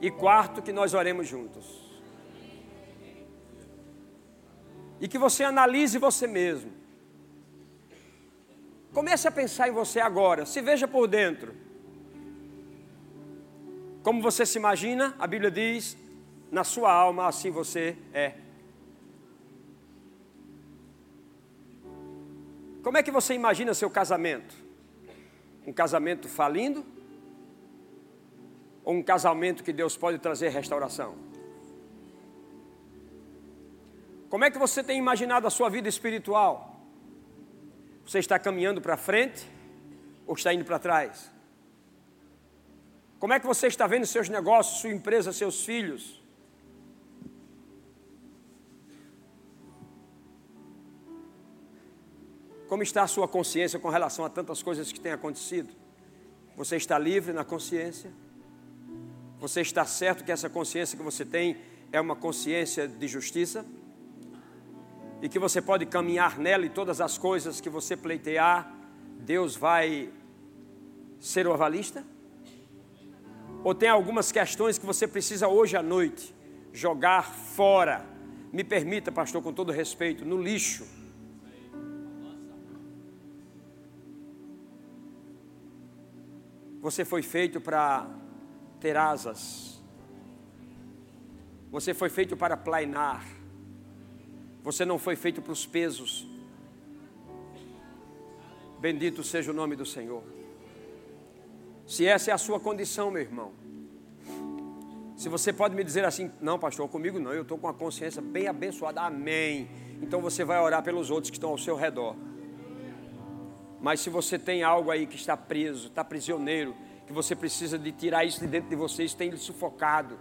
E quarto, que nós oremos juntos. E que você analise você mesmo. Comece a pensar em você agora. Se veja por dentro. Como você se imagina, a Bíblia diz: na sua alma, assim você é. Como é que você imagina seu casamento? Um casamento falindo? Ou um casamento que Deus pode trazer restauração? Como é que você tem imaginado a sua vida espiritual? Você está caminhando para frente ou está indo para trás? Como é que você está vendo seus negócios, sua empresa, seus filhos? Como está a sua consciência com relação a tantas coisas que têm acontecido? Você está livre na consciência? Você está certo que essa consciência que você tem é uma consciência de justiça? E que você pode caminhar nela e todas as coisas que você pleitear, Deus vai ser o avalista? Ou tem algumas questões que você precisa hoje à noite jogar fora? Me permita, pastor, com todo respeito, no lixo. Você foi feito para ter asas. Você foi feito para plainar. Você não foi feito para os pesos. Bendito seja o nome do Senhor. Se essa é a sua condição, meu irmão. Se você pode me dizer assim, não, pastor, comigo não, eu estou com a consciência bem abençoada, amém. Então você vai orar pelos outros que estão ao seu redor. Mas se você tem algo aí que está preso, está prisioneiro, que você precisa de tirar isso de dentro de você, isso tem lhe sufocado.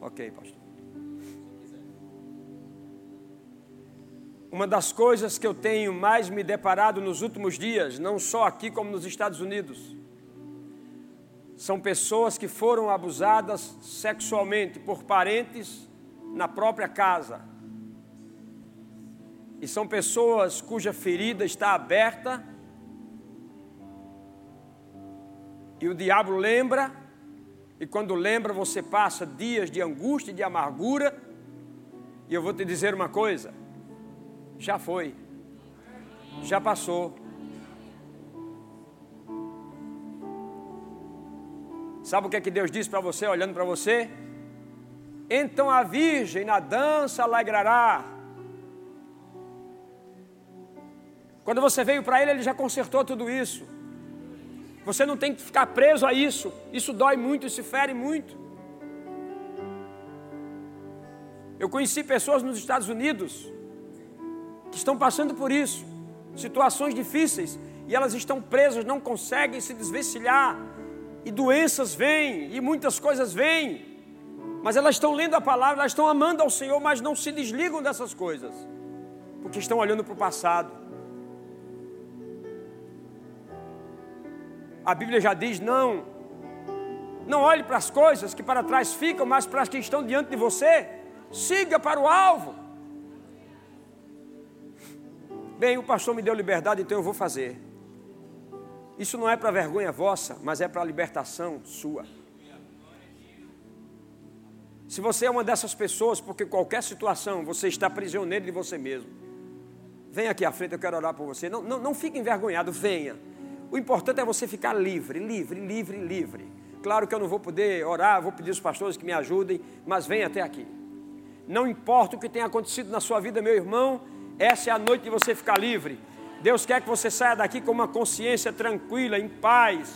Ok, pastor. Uma das coisas que eu tenho mais me deparado nos últimos dias, não só aqui como nos Estados Unidos, são pessoas que foram abusadas sexualmente por parentes na própria casa. E são pessoas cuja ferida está aberta e o diabo lembra, e quando lembra você passa dias de angústia e de amargura. E eu vou te dizer uma coisa: já foi, já passou. Sabe o que é que Deus diz para você, olhando para você? Então a virgem na dança alegrará. Quando você veio para Ele, Ele já consertou tudo isso. Você não tem que ficar preso a isso. Isso dói muito, isso fere muito. Eu conheci pessoas nos Estados Unidos que estão passando por isso, situações difíceis, e elas estão presas, não conseguem se desvencilhar, e doenças vêm, e muitas coisas vêm, mas elas estão lendo a palavra, elas estão amando ao Senhor, mas não se desligam dessas coisas, porque estão olhando para o passado. A Bíblia já diz: não, não olhe para as coisas que para trás ficam, mas para as que estão diante de você. Siga para o alvo. Bem, o pastor me deu liberdade, então eu vou fazer. Isso não é para vergonha vossa, mas é para libertação sua. Se você é uma dessas pessoas, porque qualquer situação você está prisioneiro de você mesmo, venha aqui à frente, eu quero orar por você. Não, não, não fique envergonhado, venha. O importante é você ficar livre, livre, livre, livre. Claro que eu não vou poder orar, vou pedir os pastores que me ajudem, mas venha até aqui. Não importa o que tenha acontecido na sua vida, meu irmão, essa é a noite de você ficar livre. Deus quer que você saia daqui com uma consciência tranquila, em paz,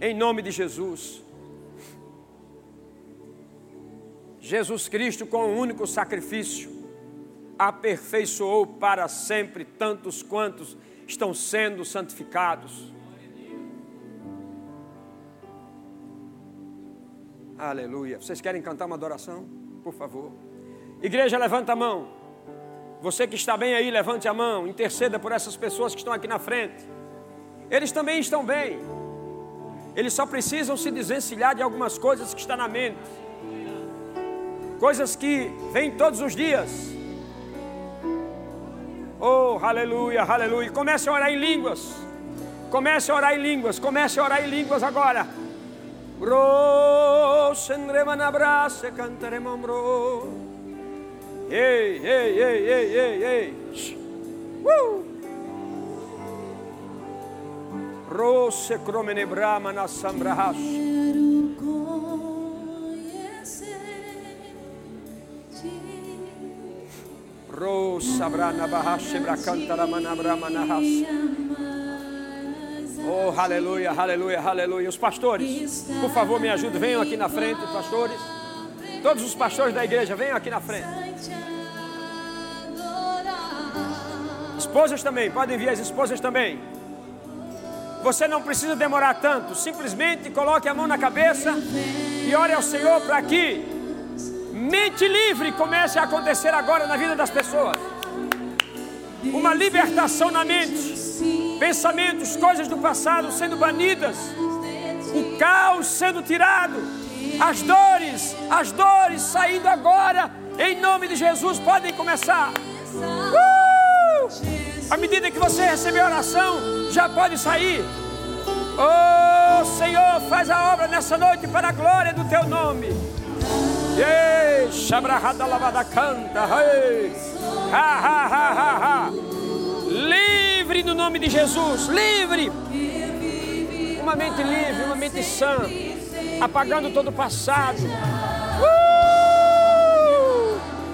em nome de Jesus. Jesus Cristo, com um único sacrifício, aperfeiçoou para sempre tantos quantos estão sendo santificados. Aleluia. Vocês querem cantar uma adoração? Por favor. Igreja, levanta a mão. Você que está bem aí, levante a mão. Interceda por essas pessoas que estão aqui na frente. Eles também estão bem. Eles só precisam se desvencilhar de algumas coisas que estão na mente. Coisas que vêm todos os dias. Oh, aleluia, aleluia. Comece a orar em línguas. Comece a orar em línguas. Comece a orar em línguas agora. Bro, cantaremos, bro. Ei, ei, ei, ei, ei, ei. Uh! Rose cromenebrama na sambrahas. Rosa brana bahashe bracantara manabra manahas. Oh, aleluia, aleluia, aleluia. Os pastores, por favor, me ajudem. Venham aqui na frente, pastores. Todos os pastores da igreja, venham aqui na frente. Esposas também, podem vir as esposas também. Você não precisa demorar tanto, simplesmente coloque a mão na cabeça e ore ao Senhor para que mente livre comece a acontecer agora na vida das pessoas. Uma libertação na mente, pensamentos, coisas do passado sendo banidas, o caos sendo tirado, as dores, as dores saindo agora, em nome de Jesus, podem começar. Uh! À medida que você receber a oração, já pode sair. Oh Senhor, faz a obra nessa noite para a glória do teu nome. Canta. Ha, ha, ha, ha, ha. Livre no nome de Jesus, livre. Uma mente livre, uma mente sã, apagando todo o passado.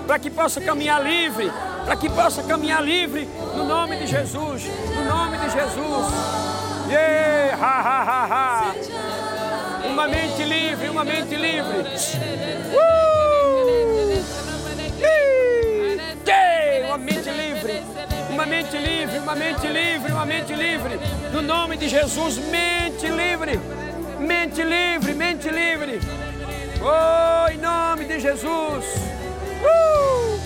Para que possa caminhar livre para que possa caminhar livre no nome de Jesus, no nome de Jesus. Yeah, ha, ha, ha, ha. Uma mente livre, uma mente livre. Uh! Yeah, uma mente livre, uma mente livre, uma mente livre, uma mente livre. No nome de Jesus, mente livre, mente livre, mente livre. Oh, em nome de Jesus. Uh!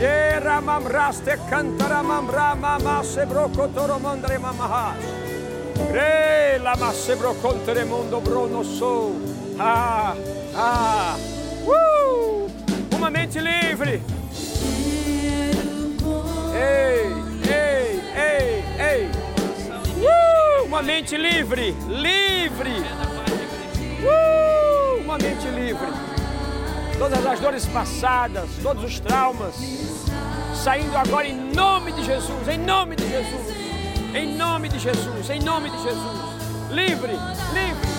Era mamraste cantara mamra mama sebroko toro mandre mamaha. Re la masebro contere mondo brono so. Ah, ah. Uh! Uma mente livre. Ei, ei, ei, ei. Uh! Uma mente livre, livre. Uh! Uma mente livre todas as dores passadas, todos os traumas Saindo agora em nome de Jesus, em nome de Jesus, em nome de Jesus, em nome de Jesus. Livre, livre,